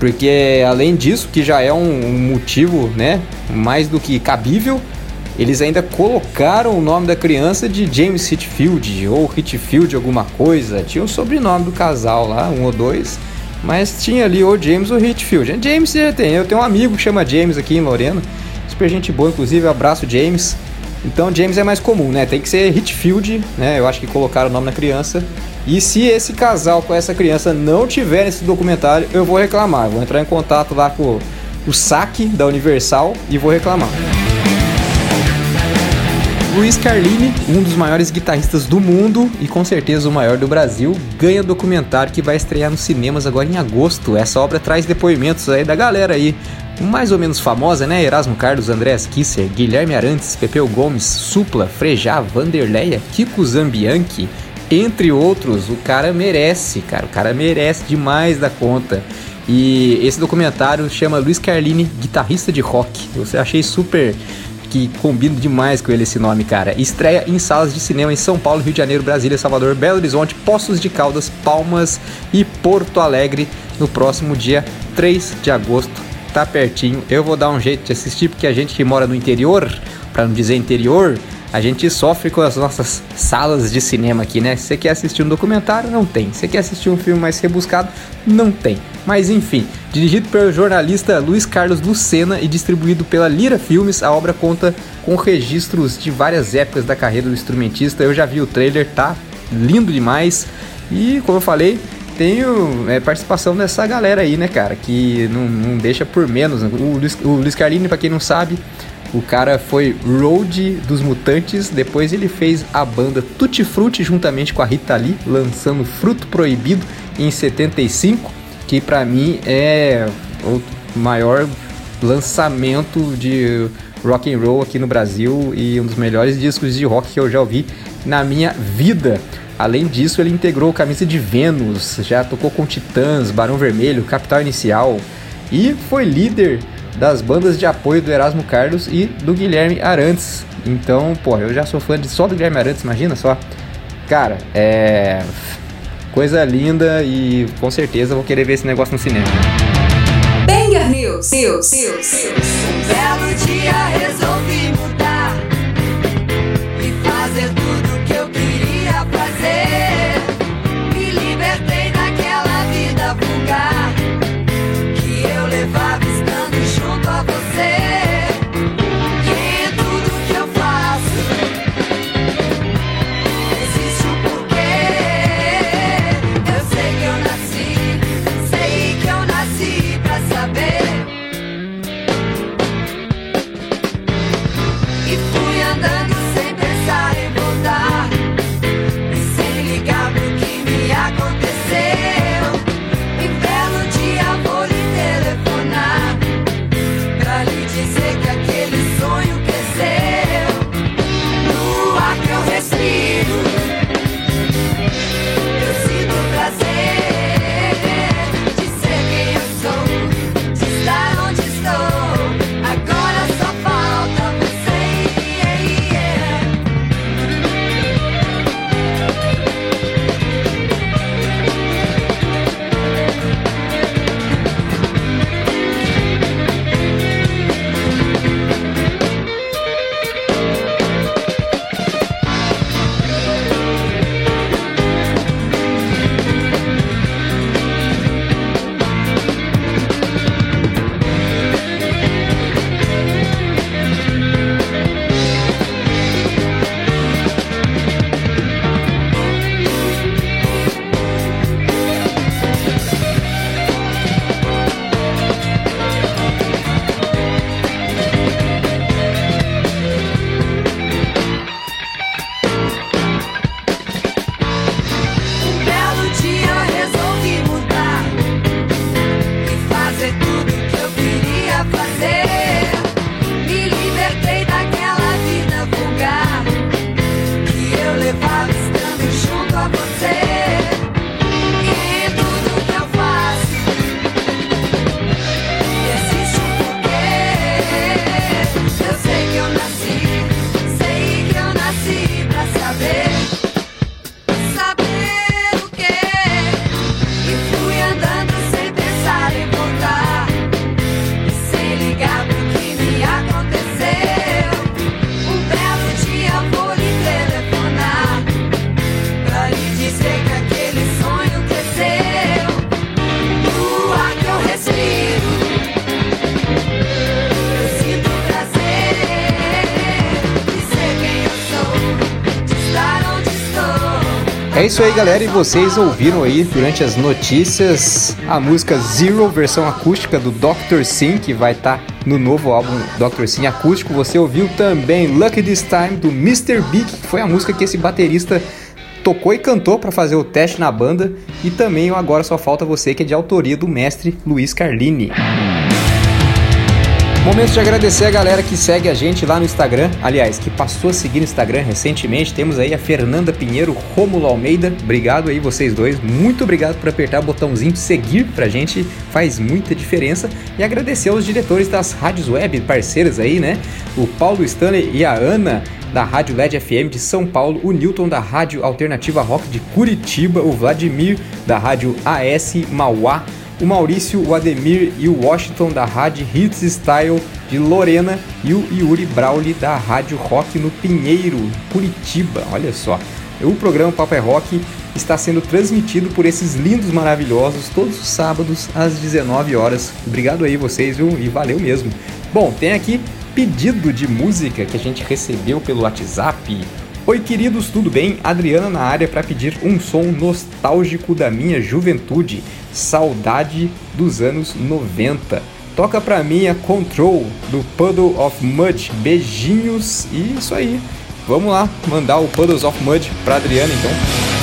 Porque além disso, que já é um motivo, né, mais do que cabível, eles ainda colocaram o nome da criança de James Hitfield ou Hitfield alguma coisa. Tinha o sobrenome do casal lá, um ou dois, mas tinha ali ou James ou Hitfield. James já tem, eu tenho um amigo que chama James aqui em Lorena, super gente boa, inclusive, abraço James. Então James é mais comum, né? Tem que ser Hitfield, né? Eu acho que colocaram o nome na criança. E se esse casal com essa criança não tiver nesse documentário, eu vou reclamar. Eu vou entrar em contato lá com o saque da Universal e vou reclamar. Luiz Carlini, um dos maiores guitarristas do mundo e com certeza o maior do Brasil, ganha documentário que vai estrear nos cinemas agora em agosto. Essa obra traz depoimentos aí da galera aí, mais ou menos famosa, né? Erasmo Carlos, Andréas Kisser, Guilherme Arantes, Pepeu Gomes, Supla, Frejá, Vanderleia, Kiko Zambianchi, entre outros. O cara merece, cara, o cara merece demais da conta. E esse documentário chama Luiz Carlini, guitarrista de rock. Eu achei super que combina demais com ele esse nome, cara. Estreia em salas de cinema em São Paulo, Rio de Janeiro, Brasília, Salvador, Belo Horizonte, Poços de Caldas, Palmas e Porto Alegre no próximo dia 3 de agosto. Tá pertinho. Eu vou dar um jeito de assistir porque a gente que mora no interior, para não dizer interior, a gente sofre com as nossas salas de cinema aqui, né? Se você quer assistir um documentário, não tem. Se você quer assistir um filme mais rebuscado, não tem. Mas enfim, dirigido pelo jornalista Luiz Carlos Lucena e distribuído pela Lira Filmes, a obra conta com registros de várias épocas da carreira do instrumentista. Eu já vi o trailer, tá lindo demais. E como eu falei, tenho é, participação dessa galera aí, né, cara? Que não, não deixa por menos. O Luiz, o Luiz Carlini, pra quem não sabe, o cara foi road dos Mutantes, depois ele fez a banda Tutti Frutti juntamente com a Rita Lee, lançando Fruto Proibido em 75, que para mim é o maior lançamento de rock and roll aqui no Brasil e um dos melhores discos de rock que eu já ouvi na minha vida. Além disso, ele integrou Camisa de Vênus, já tocou com Titãs, Barão Vermelho, Capital Inicial e foi líder das bandas de apoio do Erasmo Carlos e do Guilherme Arantes. Então, pô, eu já sou fã de só do Guilherme Arantes, imagina só. Cara, é. Coisa linda e com certeza vou querer ver esse negócio no cinema. Banger News, News, News, News. Um belo dia É isso aí, galera, e vocês ouviram aí durante as notícias a música Zero, versão acústica do Dr. Sim, que vai estar tá no novo álbum Dr. Sim acústico. Você ouviu também Lucky This Time do Mr. Big, que foi a música que esse baterista tocou e cantou para fazer o teste na banda, e também Agora Só Falta Você, que é de autoria do mestre Luiz Carlini. Momento de agradecer a galera que segue a gente lá no Instagram. Aliás, que passou a seguir no Instagram recentemente. Temos aí a Fernanda Pinheiro, Romulo Almeida. Obrigado aí vocês dois. Muito obrigado por apertar o botãozinho seguir pra gente. Faz muita diferença. E agradecer aos diretores das rádios web parceiras aí, né? O Paulo Stanley e a Ana da Rádio LED FM de São Paulo, o Newton da Rádio Alternativa Rock de Curitiba, o Vladimir da Rádio AS Mauá o Maurício, o Ademir e o Washington da Rádio Hits Style de Lorena e o Yuri Brauli da Rádio Rock no Pinheiro, Curitiba. Olha só. O programa Papo é Rock está sendo transmitido por esses lindos maravilhosos todos os sábados às 19 horas. Obrigado aí vocês, viu? E valeu mesmo. Bom, tem aqui pedido de música que a gente recebeu pelo WhatsApp. Oi, queridos, tudo bem? Adriana na área para pedir um som nostálgico da minha juventude. Saudade dos anos 90. Toca pra mim a Control do Puddle of Mud. Beijinhos e isso aí. Vamos lá mandar o Puddles of Mud pra Adriana então.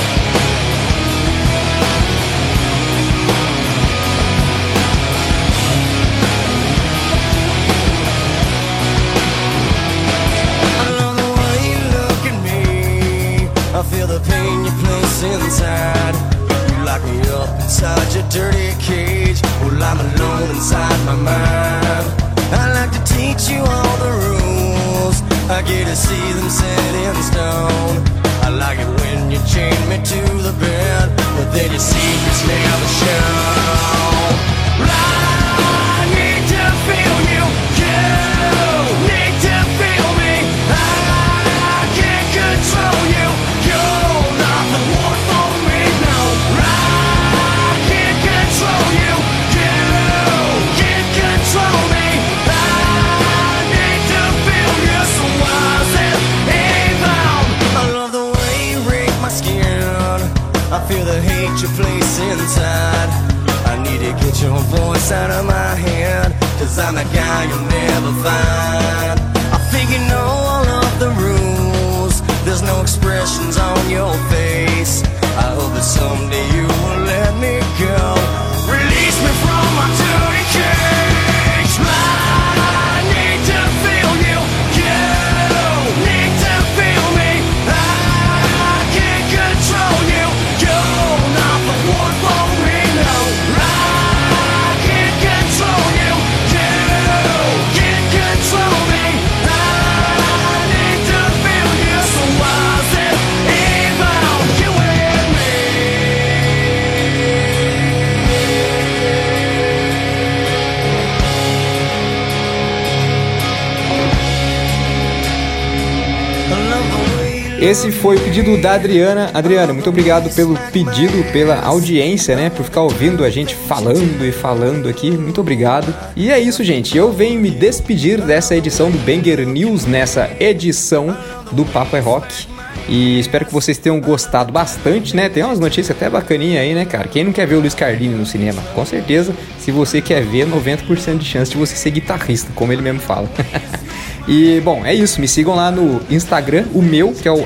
Esse foi o pedido da Adriana. Adriana, muito obrigado pelo pedido, pela audiência, né? Por ficar ouvindo a gente falando e falando aqui. Muito obrigado. E é isso, gente. Eu venho me despedir dessa edição do Banger News, nessa edição do Papo é Rock. E espero que vocês tenham gostado bastante, né? Tem umas notícias até bacaninha aí, né, cara? Quem não quer ver o Luiz Cardini no cinema? Com certeza, se você quer ver, 90% de chance de você ser guitarrista, como ele mesmo fala. E, bom, é isso. Me sigam lá no Instagram, o meu, que é o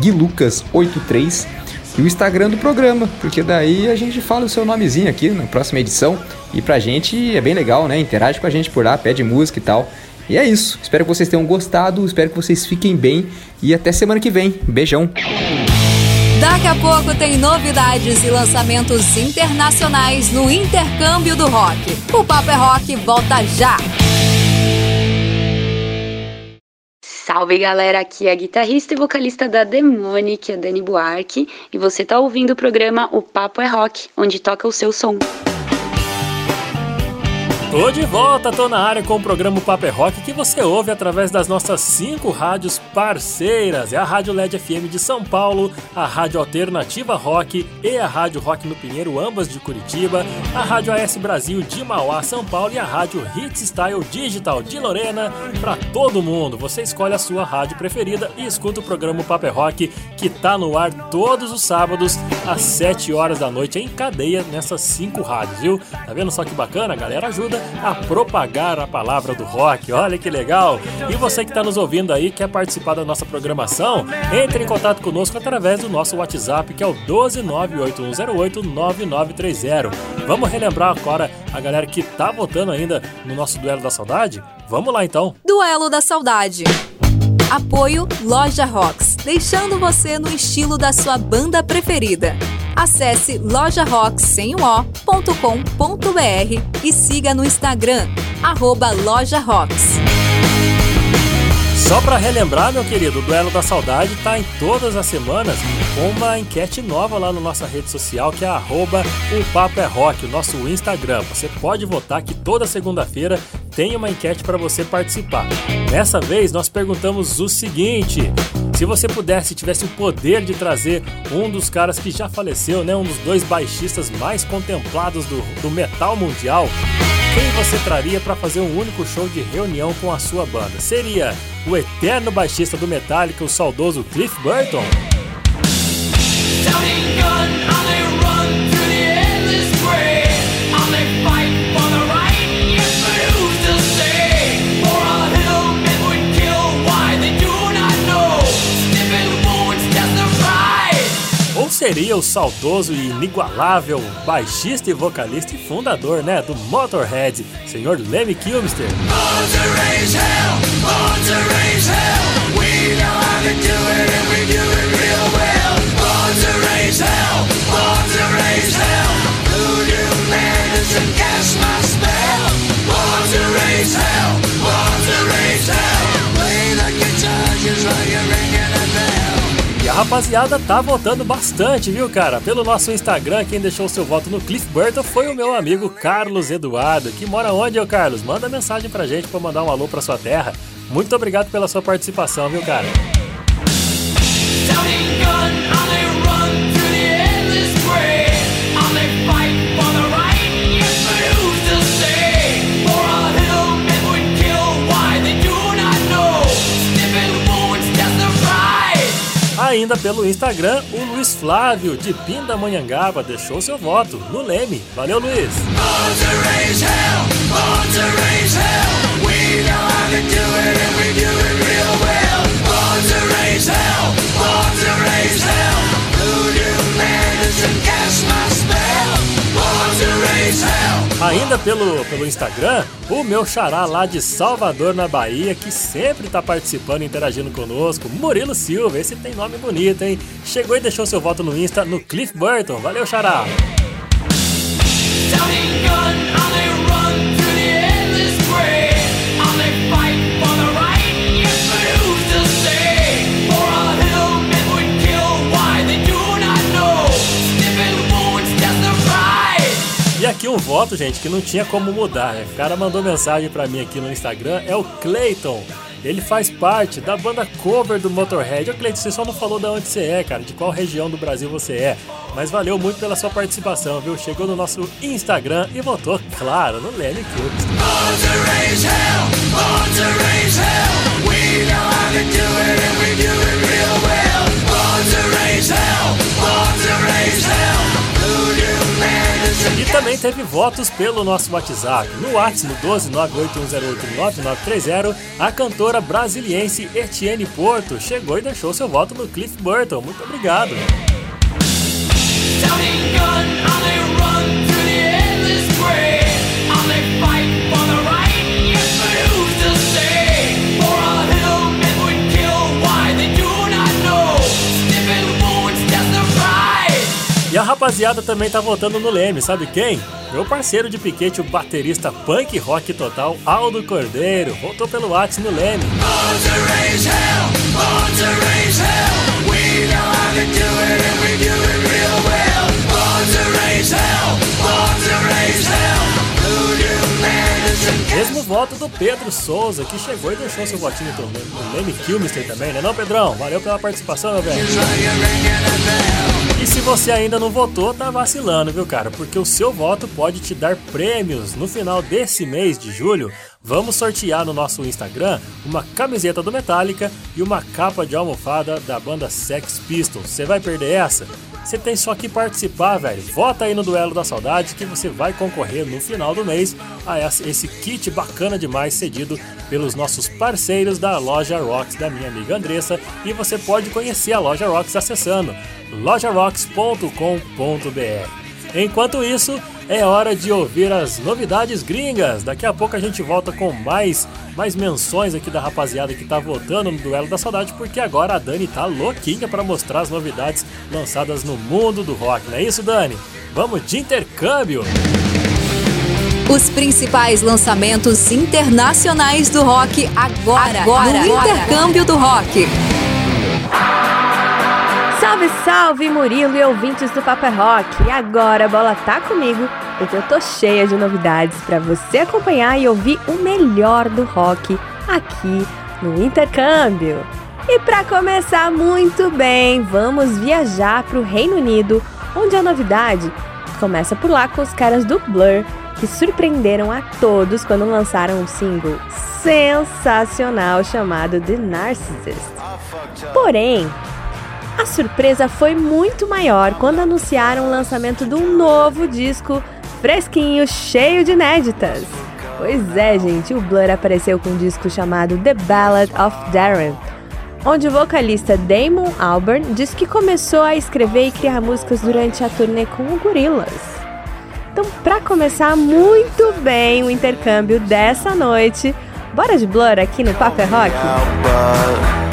guilucas83. E o Instagram do programa, porque daí a gente fala o seu nomezinho aqui na próxima edição. E pra gente é bem legal, né? Interage com a gente por lá, pede música e tal. E é isso. Espero que vocês tenham gostado, espero que vocês fiquem bem e até semana que vem. Beijão. Daqui a pouco tem novidades e lançamentos internacionais no intercâmbio do rock. O Papo é Rock volta já! Salve galera, aqui é a guitarrista e vocalista da Demonic, a Dani Buarque, e você tá ouvindo o programa O Papo é Rock, onde toca o seu som. Tô de volta, tô na área com o programa Paper é Rock que você ouve através das nossas cinco rádios parceiras. É a Rádio LED FM de São Paulo, a Rádio Alternativa Rock e a Rádio Rock no Pinheiro, ambas de Curitiba, a Rádio AS Brasil de Mauá, São Paulo e a Rádio Hits Style Digital de Lorena para todo mundo. Você escolhe a sua rádio preferida e escuta o programa Paper é Rock que tá no ar todos os sábados às 7 horas da noite em cadeia nessas cinco rádios, viu? Tá vendo só que bacana? A galera ajuda a propagar a palavra do rock. Olha que legal! E você que está nos ouvindo aí, quer participar da nossa programação, entre em contato conosco através do nosso WhatsApp, que é o 12981089930. Vamos relembrar agora a galera que tá votando ainda no nosso Duelo da Saudade? Vamos lá então! Duelo da Saudade. Apoio Loja Rocks, deixando você no estilo da sua banda preferida. Acesse lojarocks.com.br e siga no Instagram, arroba Loja Rocks. Só para relembrar, meu querido, o Duelo da Saudade tá em todas as semanas com uma enquete nova lá na nossa rede social, que é arroba o Papo é Rock, o nosso Instagram. Você pode votar que toda segunda-feira tem uma enquete para você participar. Dessa vez nós perguntamos o seguinte: se você pudesse, tivesse o poder de trazer um dos caras que já faleceu, né, um dos dois baixistas mais contemplados do, do metal mundial, quem você traria para fazer um único show de reunião com a sua banda? Seria o eterno baixista do Metallica, o saudoso Cliff Burton? Seria o saudoso e inigualável baixista e vocalista e fundador, né, do Motorhead, senhor Lemmy Kilmister. Play the guitar just like e a rapaziada tá votando bastante, viu, cara? Pelo nosso Instagram, quem deixou seu voto no Cliff Burton foi o meu amigo Carlos Eduardo, que mora onde, ô Carlos? Manda mensagem pra gente pra mandar um alô pra sua terra. Muito obrigado pela sua participação, viu, cara? Ainda pelo Instagram, o Luiz Flávio, de Pindamonhangaba, deixou seu voto no Leme. Valeu, Luiz! Ainda pelo, pelo Instagram, o meu xará lá de Salvador, na Bahia, que sempre tá participando e interagindo conosco, Murilo Silva, esse tem nome bonito, hein? Chegou e deixou seu voto no Insta no Cliff Burton. Valeu, xará! E aqui um voto, gente, que não tinha como mudar. Né? O cara mandou mensagem para mim aqui no Instagram, é o Clayton. Ele faz parte da banda cover do Motorhead. Ô Cleiton, você só não falou de onde você é, cara, de qual região do Brasil você é. Mas valeu muito pela sua participação, viu? Chegou no nosso Instagram e votou, claro, no Lenny Kilmister. E também teve votos pelo nosso WhatsApp. No WhatsApp, no 12981089930, a cantora brasiliense Etienne Porto chegou e deixou seu voto no Cliff Burton. Muito obrigado. E a rapaziada também tá votando no Leme, sabe quem? Meu parceiro de piquete, o baterista punk rock total, Aldo Cordeiro, votou pelo WhatsApp no Leme. Voto do Pedro Souza, que chegou e deixou seu votinho no Leme Kilmister também, né não, Pedrão? Valeu pela participação, meu velho. E se você ainda não votou, tá vacilando, viu, cara? Porque o seu voto pode te dar prêmios. No final desse mês de julho, vamos sortear no nosso Instagram uma camiseta do Metallica e uma capa de almofada da banda Sex Pistols. Você vai perder essa? Você tem só que participar, velho. Vota aí no Duelo da Saudade que você vai concorrer no final do mês a esse kit bacana demais cedido pelos nossos parceiros da loja Rocks da minha amiga Andressa e você pode conhecer a loja Rocks acessando lojarocks.com.br. Enquanto isso, é hora de ouvir as novidades gringas. Daqui a pouco a gente volta com mais mais menções aqui da rapaziada que tá votando no Duelo da Saudade, porque agora a Dani tá louquinha para mostrar as novidades lançadas no mundo do rock. Não é isso, Dani? Vamos de intercâmbio! Os principais lançamentos internacionais do rock agora, agora no agora. Intercâmbio do Rock. Salve, salve Murilo e ouvintes do Papa Rock! E agora a bola tá comigo porque eu tô cheia de novidades para você acompanhar e ouvir o melhor do rock aqui no Intercâmbio. E para começar muito bem, vamos viajar para o Reino Unido, onde a novidade começa por lá com os caras do Blur, que surpreenderam a todos quando lançaram um single sensacional chamado The Narcissist. Porém, a surpresa foi muito maior quando anunciaram o lançamento de um novo disco fresquinho, cheio de inéditas. Pois é, gente, o Blur apareceu com um disco chamado The Ballad of Darren, onde o vocalista Damon Albarn diz que começou a escrever e criar músicas durante a turnê com o Gorillaz. Então, para começar muito bem o intercâmbio dessa noite, bora de Blur aqui no Paper Rock?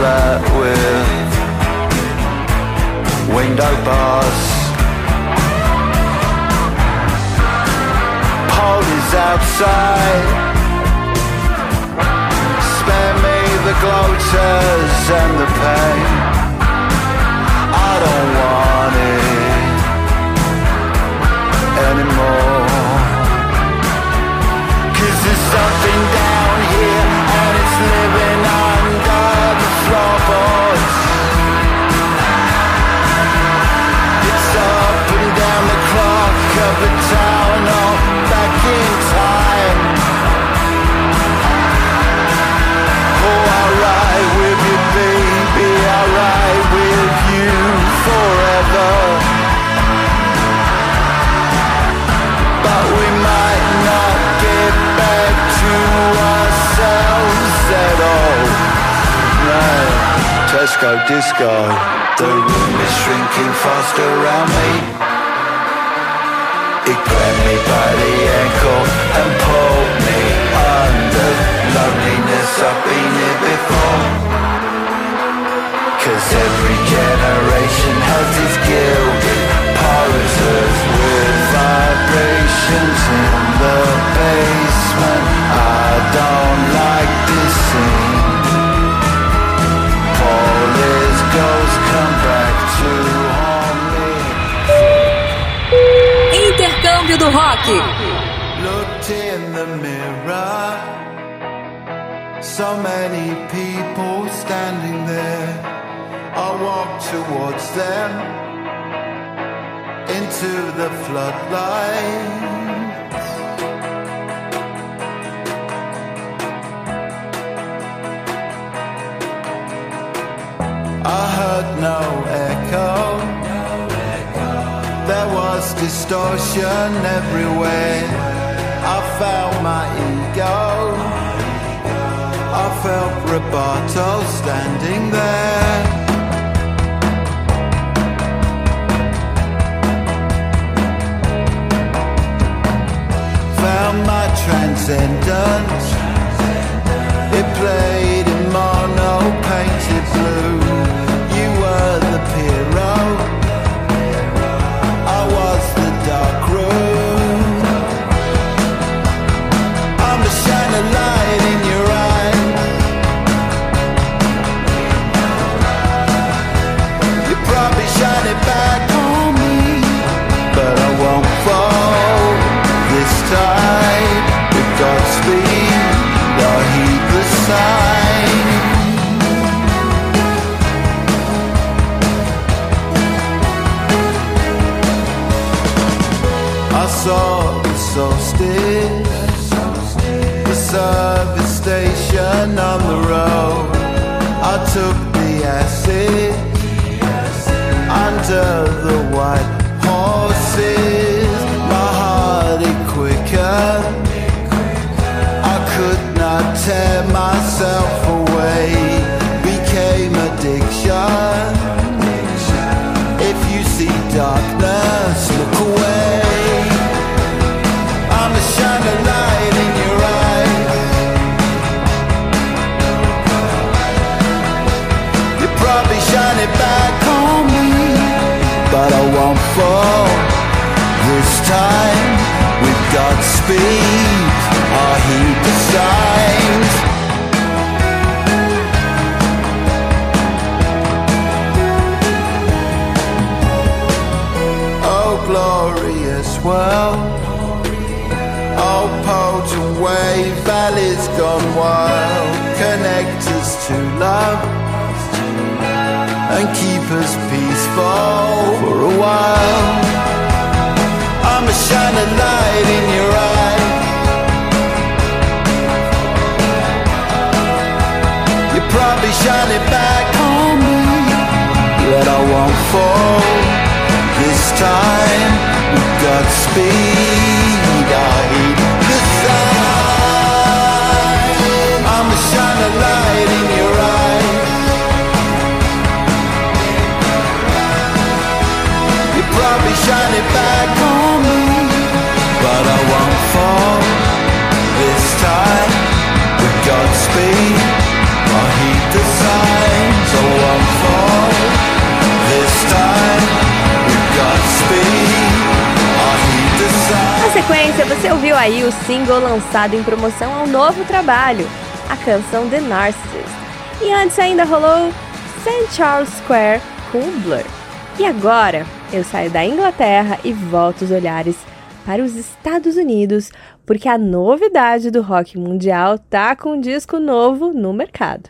Flat with window bars. Police outside. Spare me the gloaters and the pain. I don't want it anymore. There's something down here and it's living Tesco disco. The room is shrinking fast around me. It grabbed me by the ankle and pulled me under. Loneliness, I've been here before. Cause every generation has its gilded pulses with vibrations in the basement. I don't like this scene. Intercâmbio do Rock. Looked in the mirror. So many people standing there. I walk towards them into the floodlight. I heard no. Distortion everywhere. I felt my ego. I felt Roboto standing there. Found my transcendence. took the acid, the acid. under while. I'm a shining light in your eye. You probably shine it back on me, but I won't fall this time. With sequência, você ouviu aí o single lançado em promoção ao novo trabalho, a canção The Narcissist. E antes ainda rolou St. Charles Square com Blur. E agora eu saio da Inglaterra e volto os olhares para os Estados Unidos, porque a novidade do rock mundial tá com um disco novo no mercado.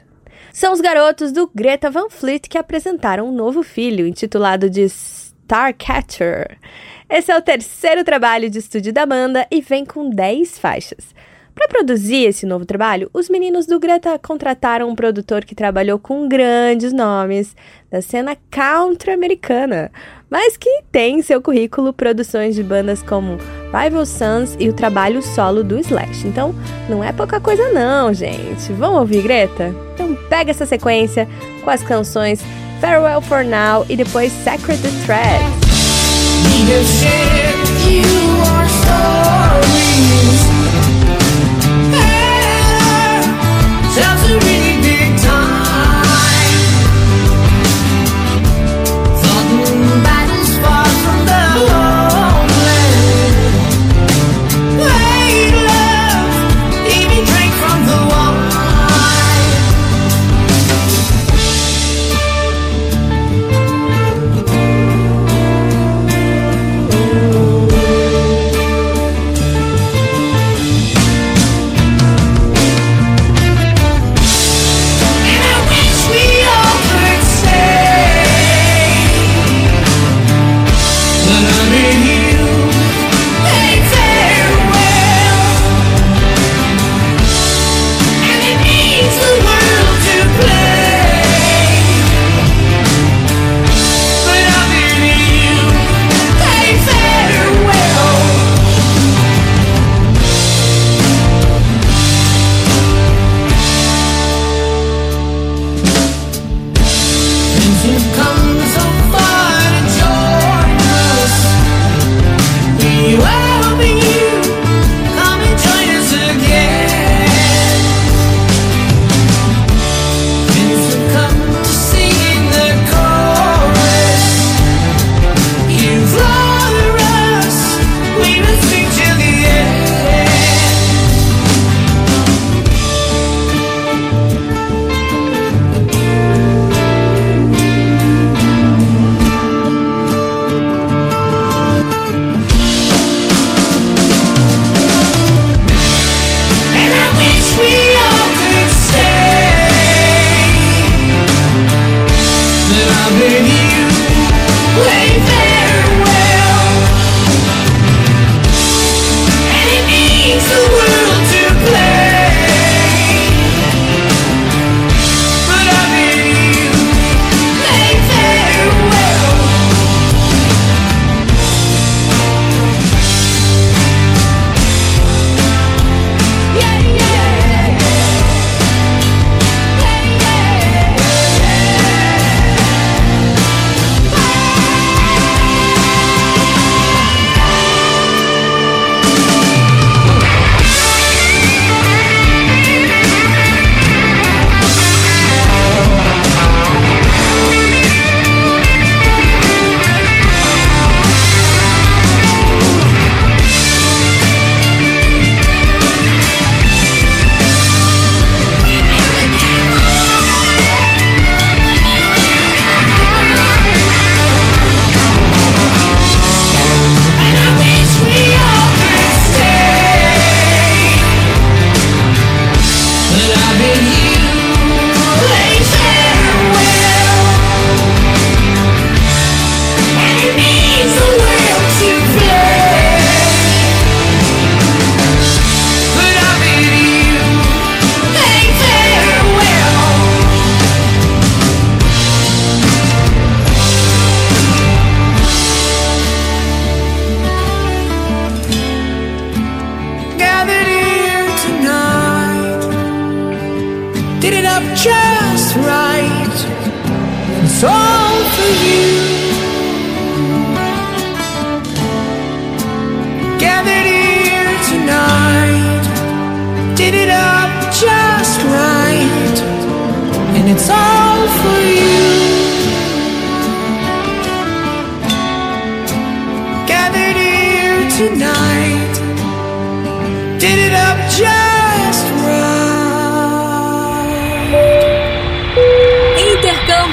São os garotos do Greta Van Fleet que apresentaram um novo filho, intitulado de Starcatcher. Esse é o terceiro trabalho de estúdio da banda e vem com 10 faixas. Para produzir esse novo trabalho, os meninos do Greta contrataram um produtor que trabalhou com grandes nomes da cena country americana, mas que tem em seu currículo produções de bandas como Rival Sons e o trabalho solo do Slash. Então, não é pouca coisa não, gente. Vamos ouvir Greta? Então pega essa sequência com as canções Farewell for Now e depois Sacred Thread. of. You are sorry.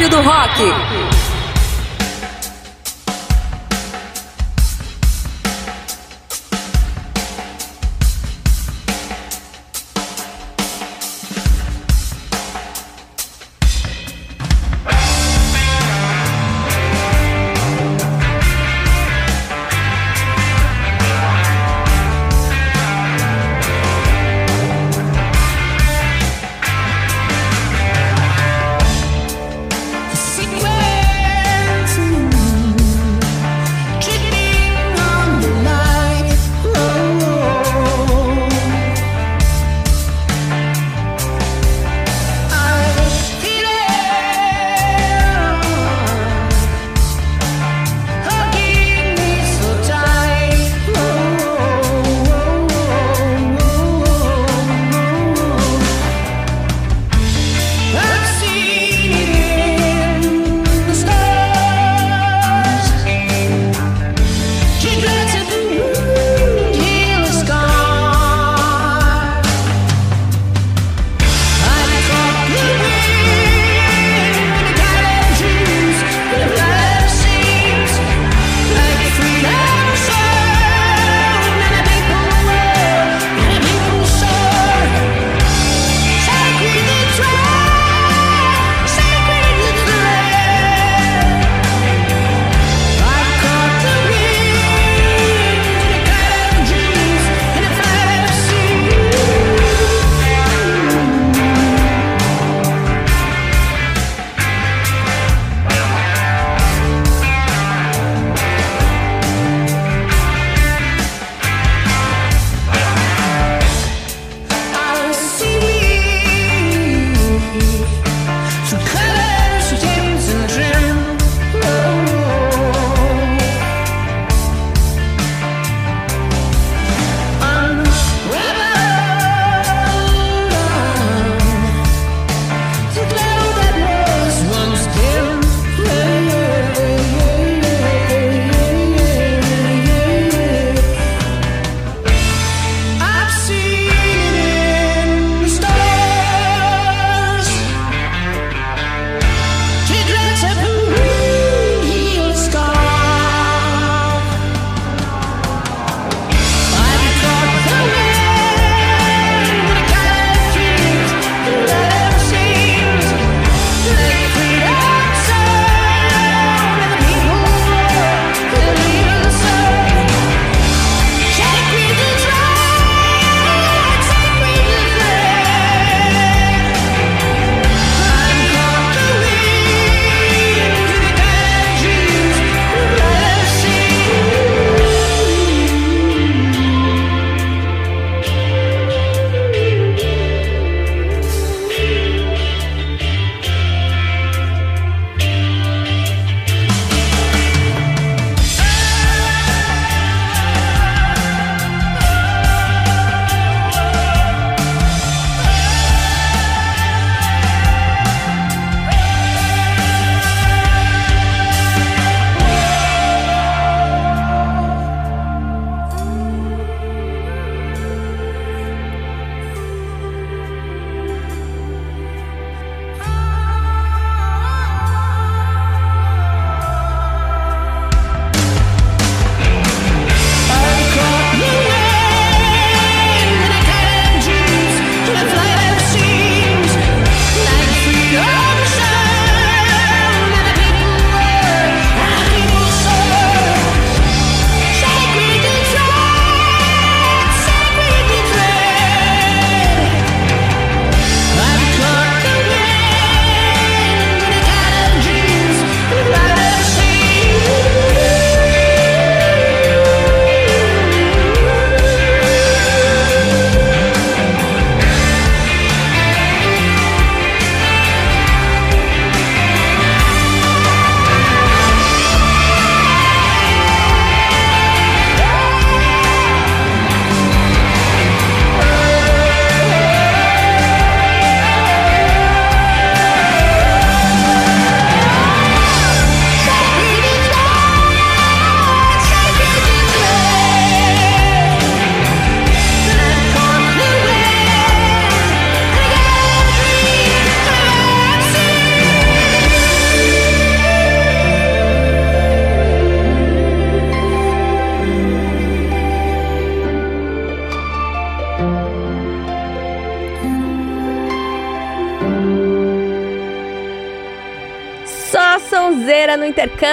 Do Rock.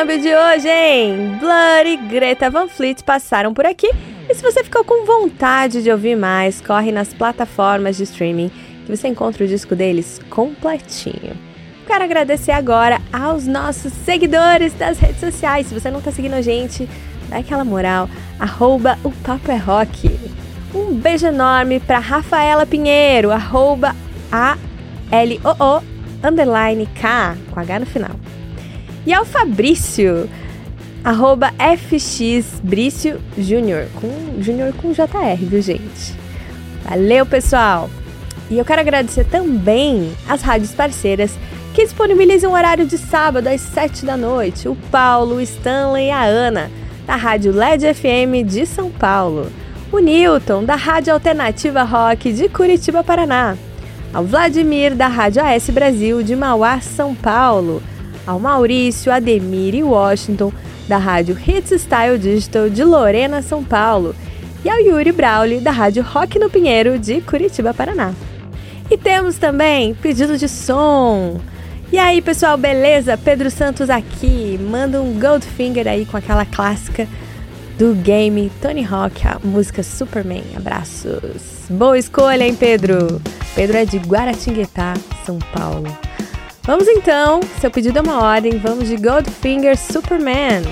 Intercâmbio de hoje, hein? Blur e Greta Van Fleet passaram por aqui. E se você ficou com vontade de ouvir mais, corre nas plataformas de streaming que você encontra o disco deles completinho. Quero agradecer agora aos nossos seguidores das redes sociais. Se você não está seguindo a gente, dá aquela moral. Arroba o Papo é Rock. Um beijo enorme para Rafaela Pinheiro, arroba a L O O underline K com H no final. E ao Fabrício, arroba FX Brício Júnior, com Júnior com JR, viu gente? Valeu, pessoal! E eu quero agradecer também as rádios parceiras que disponibilizam o horário de sábado às 7 da noite. O Paulo, o Stanley e a Ana, da Rádio LED FM de São Paulo. O Newton, da Rádio Alternativa Rock de Curitiba, Paraná. Ao Vladimir, da Rádio AS Brasil de Mauá, São Paulo. Ao Maurício, Ademir e Washington, da Rádio Hits Style Digital de Lorena, São Paulo. E ao Yuri Brauli, da Rádio Rock no Pinheiro de Curitiba, Paraná. E temos também pedido de som. E aí, pessoal, beleza? Pedro Santos aqui. Manda um Goldfinger aí com aquela clássica do game Tony Hawk, a música Superman. Abraços. Boa escolha, hein, Pedro? Pedro é de Guaratinguetá, São Paulo. Vamos então, seu pedido é uma ordem, vamos de Goldfinger Superman.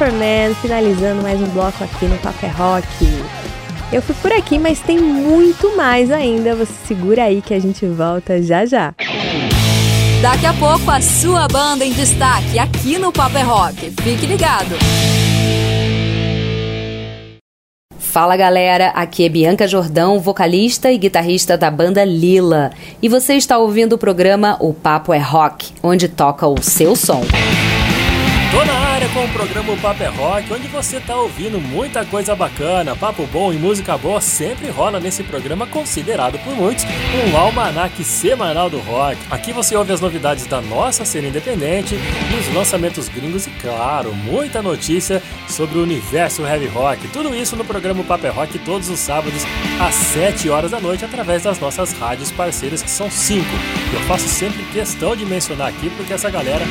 Superman, finalizando mais um bloco aqui no Paper é Rock. Eu fui por aqui, mas tem muito mais ainda. Você segura aí que a gente volta já já. Daqui a pouco a sua banda em destaque aqui no Paper é Rock. Fique ligado. Fala galera, aqui é Bianca Jordão, vocalista e guitarrista da banda Lila. E você está ouvindo o programa O Papo é Rock, onde toca o seu som. Tô na área com o programa Papo é Rock, onde você está ouvindo muita coisa bacana, papo bom e música boa sempre rola nesse programa considerado por muitos um almanac semanal do rock. Aqui você ouve as novidades da nossa cena independente, os lançamentos gringos e, claro, muita notícia sobre o universo heavy rock. Tudo isso no programa Papo é Rock todos os sábados às 7 horas da noite através das nossas rádios parceiras, que são cinco. Eu faço sempre questão de mencionar aqui porque essa galera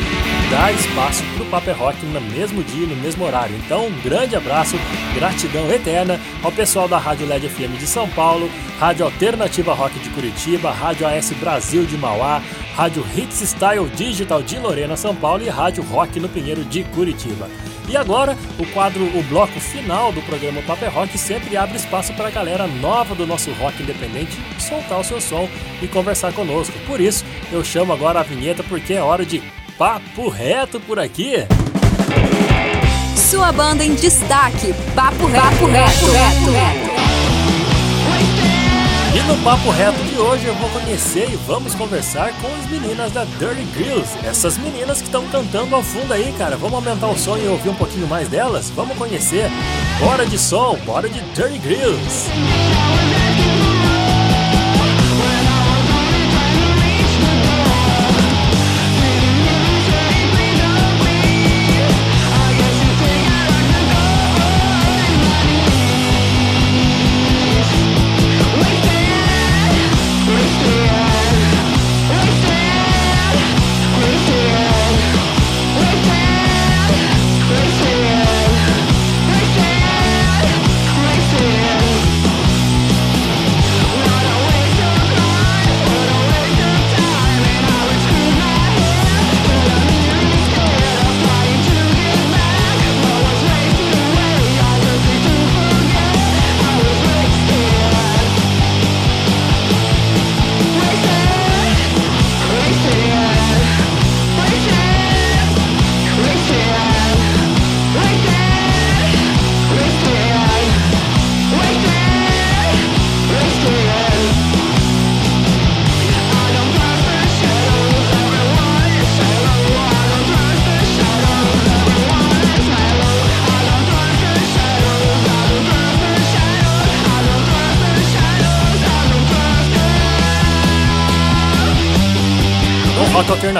dá espaço pro Paper Rock no mesmo dia, no mesmo horário. Então, um grande abraço, gratidão eterna ao pessoal da Rádio LED FM de São Paulo, Rádio Alternativa Rock de Curitiba, Rádio AS Brasil de Mauá, Rádio Hits Style Digital de Lorena, São Paulo e Rádio Rock no Pinheiro de Curitiba. E agora, o quadro, o bloco final do programa Paper Rock sempre abre espaço para a galera nova do nosso rock independente soltar o seu som e conversar conosco. Por isso, eu chamo agora a vinheta porque é hora de Papo Reto por aqui. Sua banda em destaque. Papo Reto. Papo Reto. reto, reto. E no Papo Reto de hoje eu vou conhecer e vamos conversar com as meninas da Dirty Grills. Essas meninas que estão cantando ao fundo aí, cara. Vamos aumentar o som e ouvir um pouquinho mais delas? Vamos conhecer. Bora de som, bora de Dirty Grills.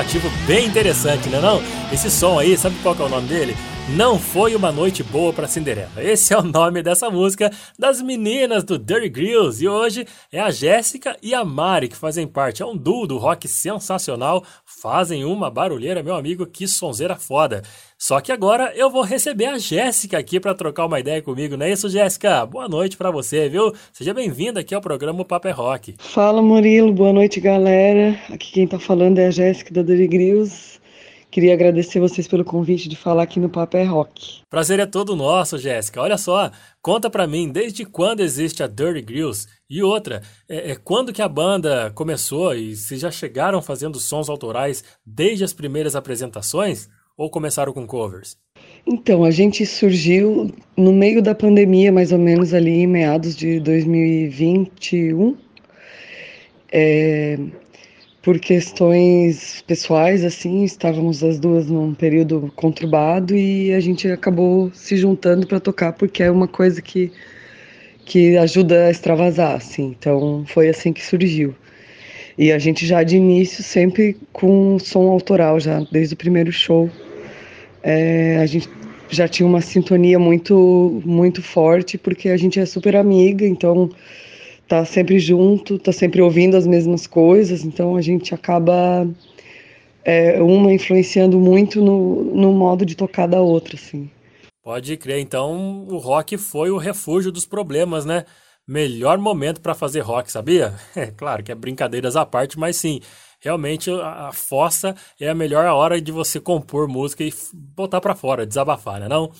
Alternativo bem interessante, né não? Esse som aí, sabe qual é o nome dele? Não foi uma noite boa para Cinderela. Esse é o nome dessa música das meninas do Dirty Grills e hoje é a Jéssica e a Mari que fazem parte. É um duo do rock sensacional, fazem uma barulheira, meu amigo, que sonzeira foda. Só que agora eu vou receber a Jéssica aqui para trocar uma ideia comigo, não é isso, Jéssica? Boa noite para você, viu? Seja bem-vinda aqui ao programa Paper Rock. Fala, Murilo. Boa noite, galera. Aqui quem tá falando é a Jéssica da Dirty Grills. Queria agradecer vocês pelo convite de falar aqui no Paper Rock. Prazer é todo nosso, Jéssica. Olha só, conta para mim desde quando existe a Dirty Grills e outra, é, é, quando que a banda começou e se já chegaram fazendo sons autorais desde as primeiras apresentações? ou começaram com covers? Então, a gente surgiu no meio da pandemia, mais ou menos ali em meados de 2021. É, por questões pessoais, assim, estávamos as duas num período conturbado e a gente acabou se juntando para tocar porque é uma coisa que que ajuda a extravasar, assim. Então, foi assim que surgiu. E a gente já de início sempre com som autoral já desde o primeiro show é, a gente já tinha uma sintonia muito muito forte porque a gente é super amiga, então tá sempre junto, tá sempre ouvindo as mesmas coisas, então a gente acaba é, uma influenciando muito no, no modo de tocar da outra, assim. Pode crer, então o rock foi o refúgio dos problemas, né? Melhor momento para fazer rock, sabia? É claro que é brincadeiras à parte, mas sim, realmente a, fossa é a melhor hora de você compor música e botar para fora, desabafar, né não?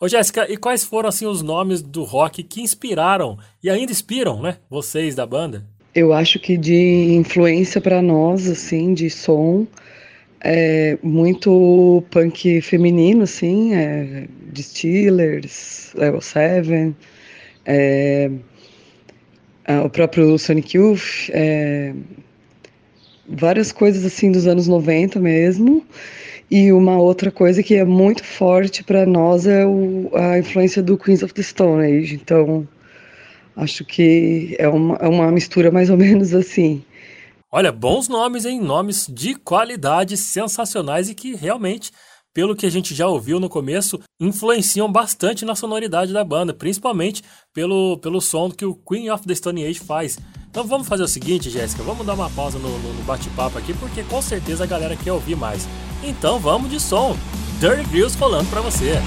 Ô Jéssica, e quais foram assim os nomes do rock que inspiraram e ainda inspiram, né, vocês da banda? Eu acho que de influência para nós, assim, de som, é muito punk feminino, assim, é, de Steelers, Level 7, é, o próprio Sonic Youth, é, várias coisas assim dos anos 90 mesmo. E uma outra coisa que é muito forte para nós é o, a influência do Queens of the Stone Age. Então, acho que é uma, é uma mistura mais ou menos assim. Olha, bons nomes, hein? Nomes de qualidade sensacionais e que realmente, pelo que a gente já ouviu no começo, influenciam bastante na sonoridade da banda, principalmente pelo, pelo som que o Queen of the Stone Age faz. Então vamos fazer o seguinte, Jéssica, vamos dar uma pausa no, no, bate-papo aqui, porque com certeza a galera quer ouvir mais. Então vamos de som. Dirty Grills rolando para você.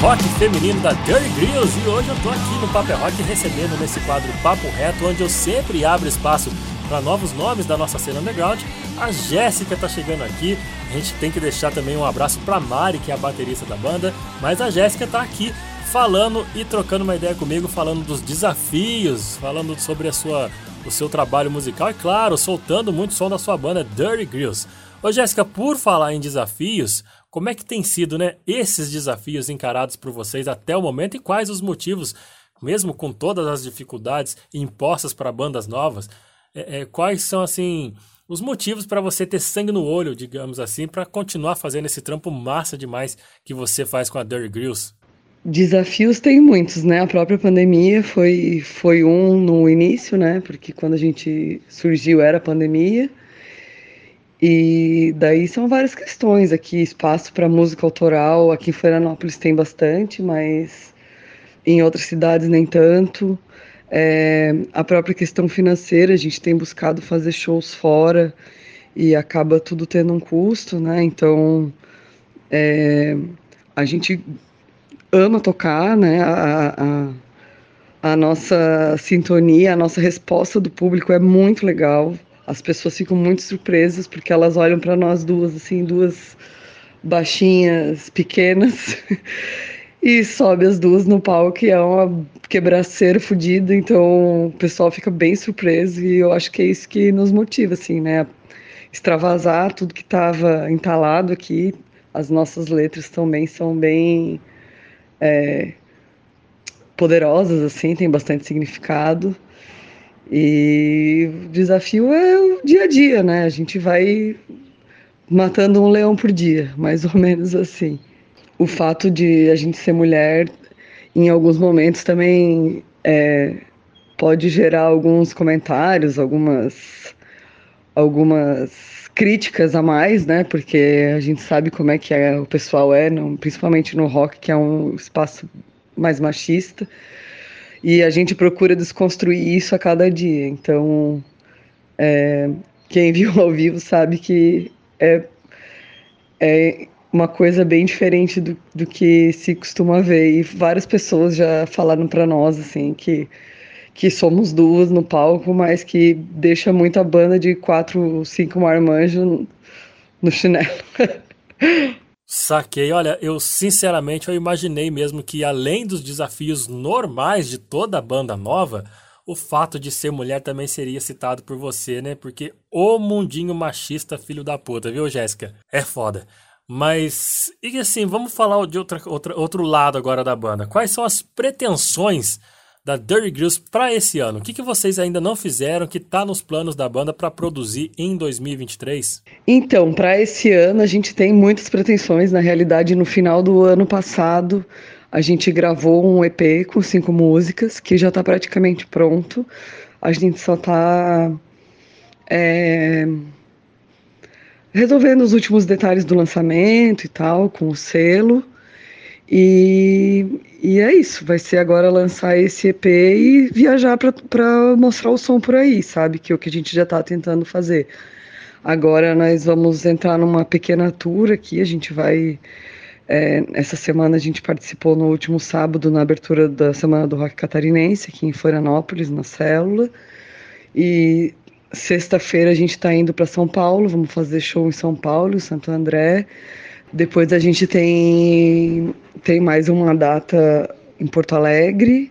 Rock feminino da Dirty Grills e hoje eu tô aqui no Papo é Rock recebendo nesse quadro Papo Reto, onde eu sempre abro espaço para novos nomes da nossa cena underground. A Jéssica tá chegando aqui. A gente tem que deixar também um abraço para Mari, que é a baterista da banda, mas a Jéssica tá aqui falando e trocando uma ideia comigo, falando dos desafios, falando sobre a sua o seu trabalho musical e claro, soltando muito som da sua banda Dirty Grills. Ô Jéssica, por falar em desafios, como é que tem sido, né, esses desafios encarados por vocês até o momento e quais os motivos, mesmo com todas as dificuldades impostas para bandas novas, é, é, quais são assim os motivos para você ter sangue no olho, digamos assim, para continuar fazendo esse trampo massa demais que você faz com a Dirty Grills? Desafios tem muitos, né? A própria pandemia foi, foi um no início, né? Porque quando a gente surgiu era pandemia. E daí são várias questões aqui, espaço para música autoral, aqui em Florianópolis tem bastante, mas em outras cidades nem tanto. É, a própria questão financeira, a gente tem buscado fazer shows fora e acaba tudo tendo um custo, né? Então é, a gente ama tocar, né? A, a, a nossa sintonia, a nossa resposta do público é muito legal as pessoas ficam muito surpresas porque elas olham para nós duas, assim, duas baixinhas, pequenas, e sobe as duas no palco e é uma quebraceira fodida, então o pessoal fica bem surpreso e eu acho que é isso que nos motiva, assim, né? Extravasar tudo que estava entalado aqui, as nossas letras também são bem é, poderosas, assim, tem bastante significado. E desafio é o dia a dia, né? A gente vai matando um leão por dia, mais ou menos assim. O fato de a gente ser mulher, em alguns momentos também é, pode gerar alguns comentários, algumas, algumas críticas a mais, né? Porque a gente sabe como é que é, o pessoal é, principalmente no rock, que é um espaço mais machista. E a gente procura desconstruir isso a cada dia. Então, é, quem viu ao vivo sabe que é, é uma coisa bem diferente do, do que se costuma ver. E várias pessoas já falaram para nós assim que que somos duas no palco, mas que deixa muita banda de quatro, cinco marmanjos no chinelo. Saquei. Olha, eu sinceramente eu imaginei mesmo que além dos desafios normais de toda banda nova, o fato de ser mulher também seria citado por você, né? Porque o mundinho machista filho da puta, viu, Jéssica? É foda. Mas, e assim, vamos falar de outra, outra, outro lado agora da banda. Quais são as pretensões da Dirty Grills para esse ano? O que, que vocês ainda não fizeram que está nos planos da banda para produzir em 2023? Então, para esse ano a gente tem muitas pretensões. Na realidade, no final do ano passado a gente gravou um EP com cinco músicas que já está praticamente pronto. A gente só está é, resolvendo os últimos detalhes do lançamento e tal, com o selo. E, e é isso, vai ser agora lançar esse EP e viajar para mostrar o som por aí, sabe? Que é o que a gente já está tentando fazer. Agora nós vamos entrar numa pequena tour aqui, a gente vai. É, essa semana a gente participou no último sábado na abertura da Semana do Rock Catarinense, aqui em Florianópolis, na Célula. E sexta-feira a gente está indo para São Paulo, vamos fazer show em São Paulo, Santo André. Depois a gente tem, tem mais uma data em Porto Alegre.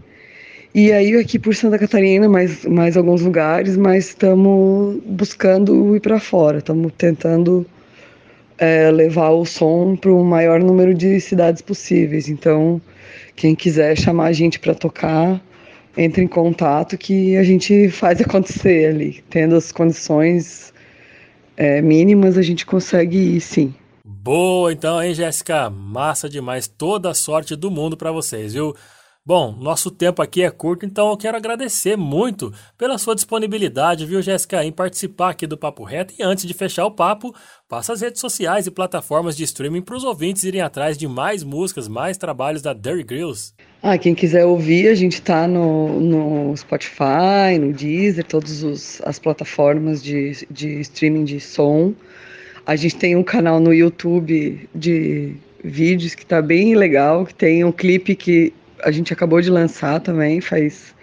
E aí aqui por Santa Catarina, mais, mais alguns lugares, mas estamos buscando ir para fora. Estamos tentando é, levar o som para o maior número de cidades possíveis. Então, quem quiser chamar a gente para tocar, entre em contato que a gente faz acontecer ali. Tendo as condições é, mínimas, a gente consegue ir sim. Boa, então, hein, Jéssica? Massa demais. Toda a sorte do mundo para vocês, viu? Bom, nosso tempo aqui é curto, então eu quero agradecer muito pela sua disponibilidade, viu, Jéssica, em participar aqui do Papo Reto. E antes de fechar o papo, passa as redes sociais e plataformas de streaming para os ouvintes irem atrás de mais músicas, mais trabalhos da Dirty Grills. Ah, quem quiser ouvir, a gente tá no, no Spotify, no Deezer, todas as plataformas de, de streaming de som. A gente tem um canal no YouTube de vídeos que tá bem legal, que tem um clipe que a gente acabou de lançar também, faz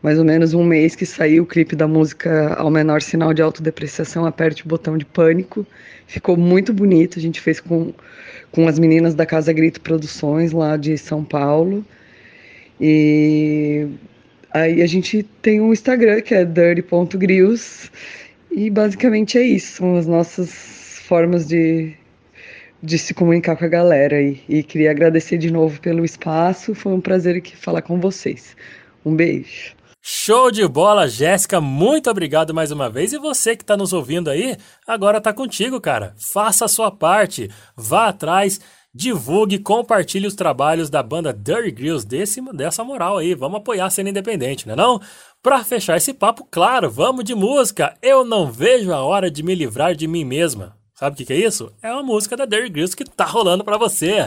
mais ou menos um mês que saiu o clipe da música Ao Menor Sinal de Autodepreciação, Aperte o Botão de Pânico. Ficou muito bonito, a gente fez com, com as meninas da Casa Grito Produções, lá de São Paulo. E aí a gente tem um Instagram que é dirty.grills e basicamente é isso, são as nossas formas de, de se comunicar com a galera. E, e queria agradecer de novo pelo espaço. Foi um prazer aqui falar com vocês. Um beijo. Show de bola, Jéssica. Muito obrigado mais uma vez. E você que está nos ouvindo aí, agora está contigo, cara. Faça a sua parte. Vá atrás, divulgue, compartilhe os trabalhos da banda Dirty Grills desse, dessa moral aí. Vamos apoiar a cena independente, né não? Para fechar esse papo, claro, vamos de música. Eu não vejo a hora de me livrar de mim mesma. Sabe o que, que, é isso? É uma música da Derry Grills que tá rolando para você.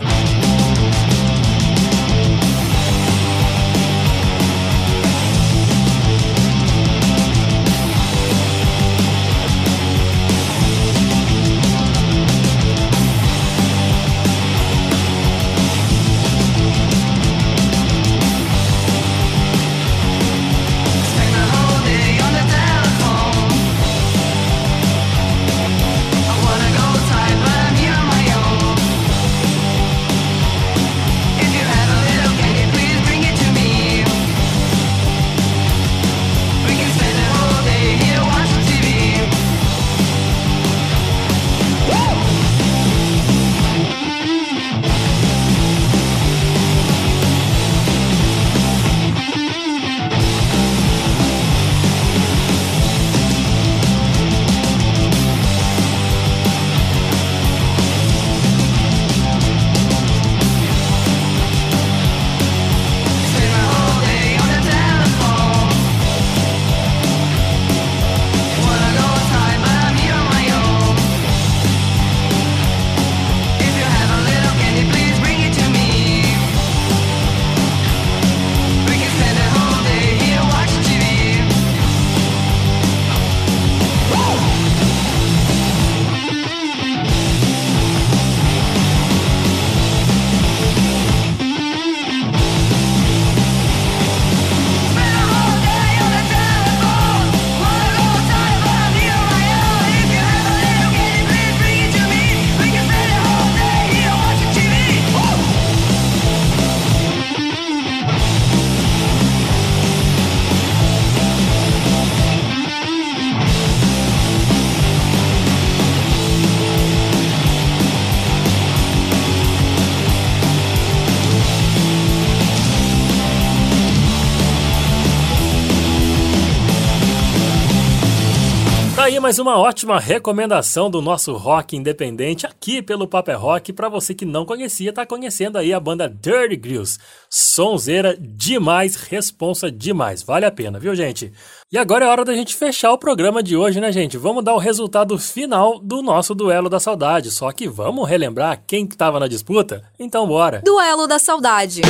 Mais uma ótima recomendação do nosso rock independente aqui pelo Paper Rock. Para você que não conhecia, tá conhecendo aí a banda Dirty Grills. Sonzeira demais, responsa demais. Vale a pena, viu, gente? E agora é hora da gente fechar o programa de hoje, né, gente? Vamos dar o resultado final do nosso Duelo da Saudade. Só que vamos relembrar quem que tava na disputa? Então bora. Duelo da Saudade.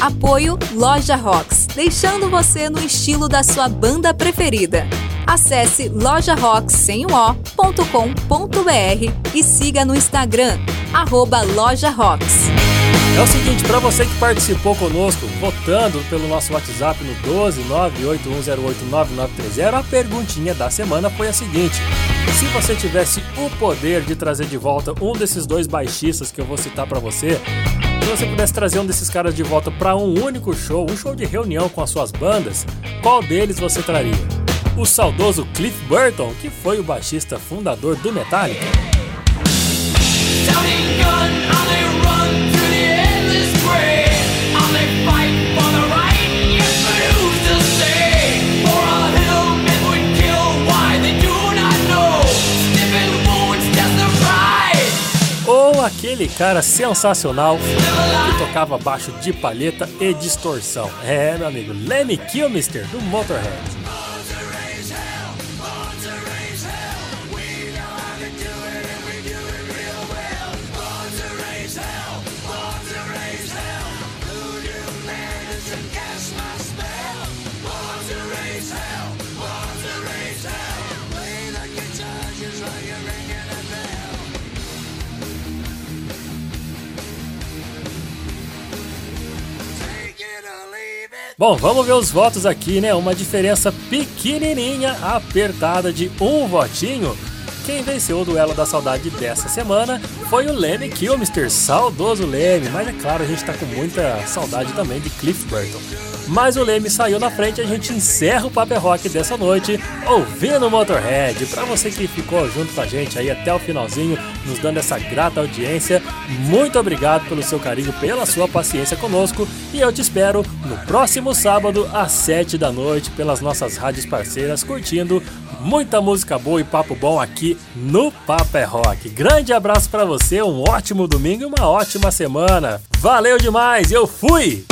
Apoio Loja Rocks, deixando você no estilo da sua banda preferida. Acesse lojarocks.com.br e siga no Instagram, arroba Loja Rocks. É o seguinte, para você que participou conosco, votando pelo nosso WhatsApp no 12981089930, a perguntinha da semana foi a seguinte: se você tivesse o poder de trazer de volta um desses dois baixistas que eu vou citar para você, se você pudesse trazer um desses caras de volta para um único show, um show de reunião com as suas bandas, qual deles você traria? O saudoso Cliff Burton, que foi o baixista fundador do Metallica. Aquele cara sensacional que tocava baixo de palheta e distorção. É, meu amigo, Lemmy Kilmister do Motorhead. Bom, vamos ver os votos aqui, né? Uma diferença pequenininha, apertada de um votinho. Quem venceu o duelo da saudade dessa semana foi o Leme Kilmister, saudoso Leme. Mas é claro, a gente tá com muita saudade também de Cliff Burton. Mas o Leme saiu na frente e a gente encerra o Paper Rock dessa noite ouvindo Motorhead. Para você que ficou junto com a gente aí até o finalzinho, nos dando essa grata audiência, muito obrigado pelo seu carinho, pela sua paciência conosco e eu te espero no próximo sábado às 7 da noite pelas nossas rádios parceiras curtindo muita música boa e papo bom aqui no Paper Rock. Grande abraço para você, um ótimo domingo e uma ótima semana. Valeu demais, eu fui!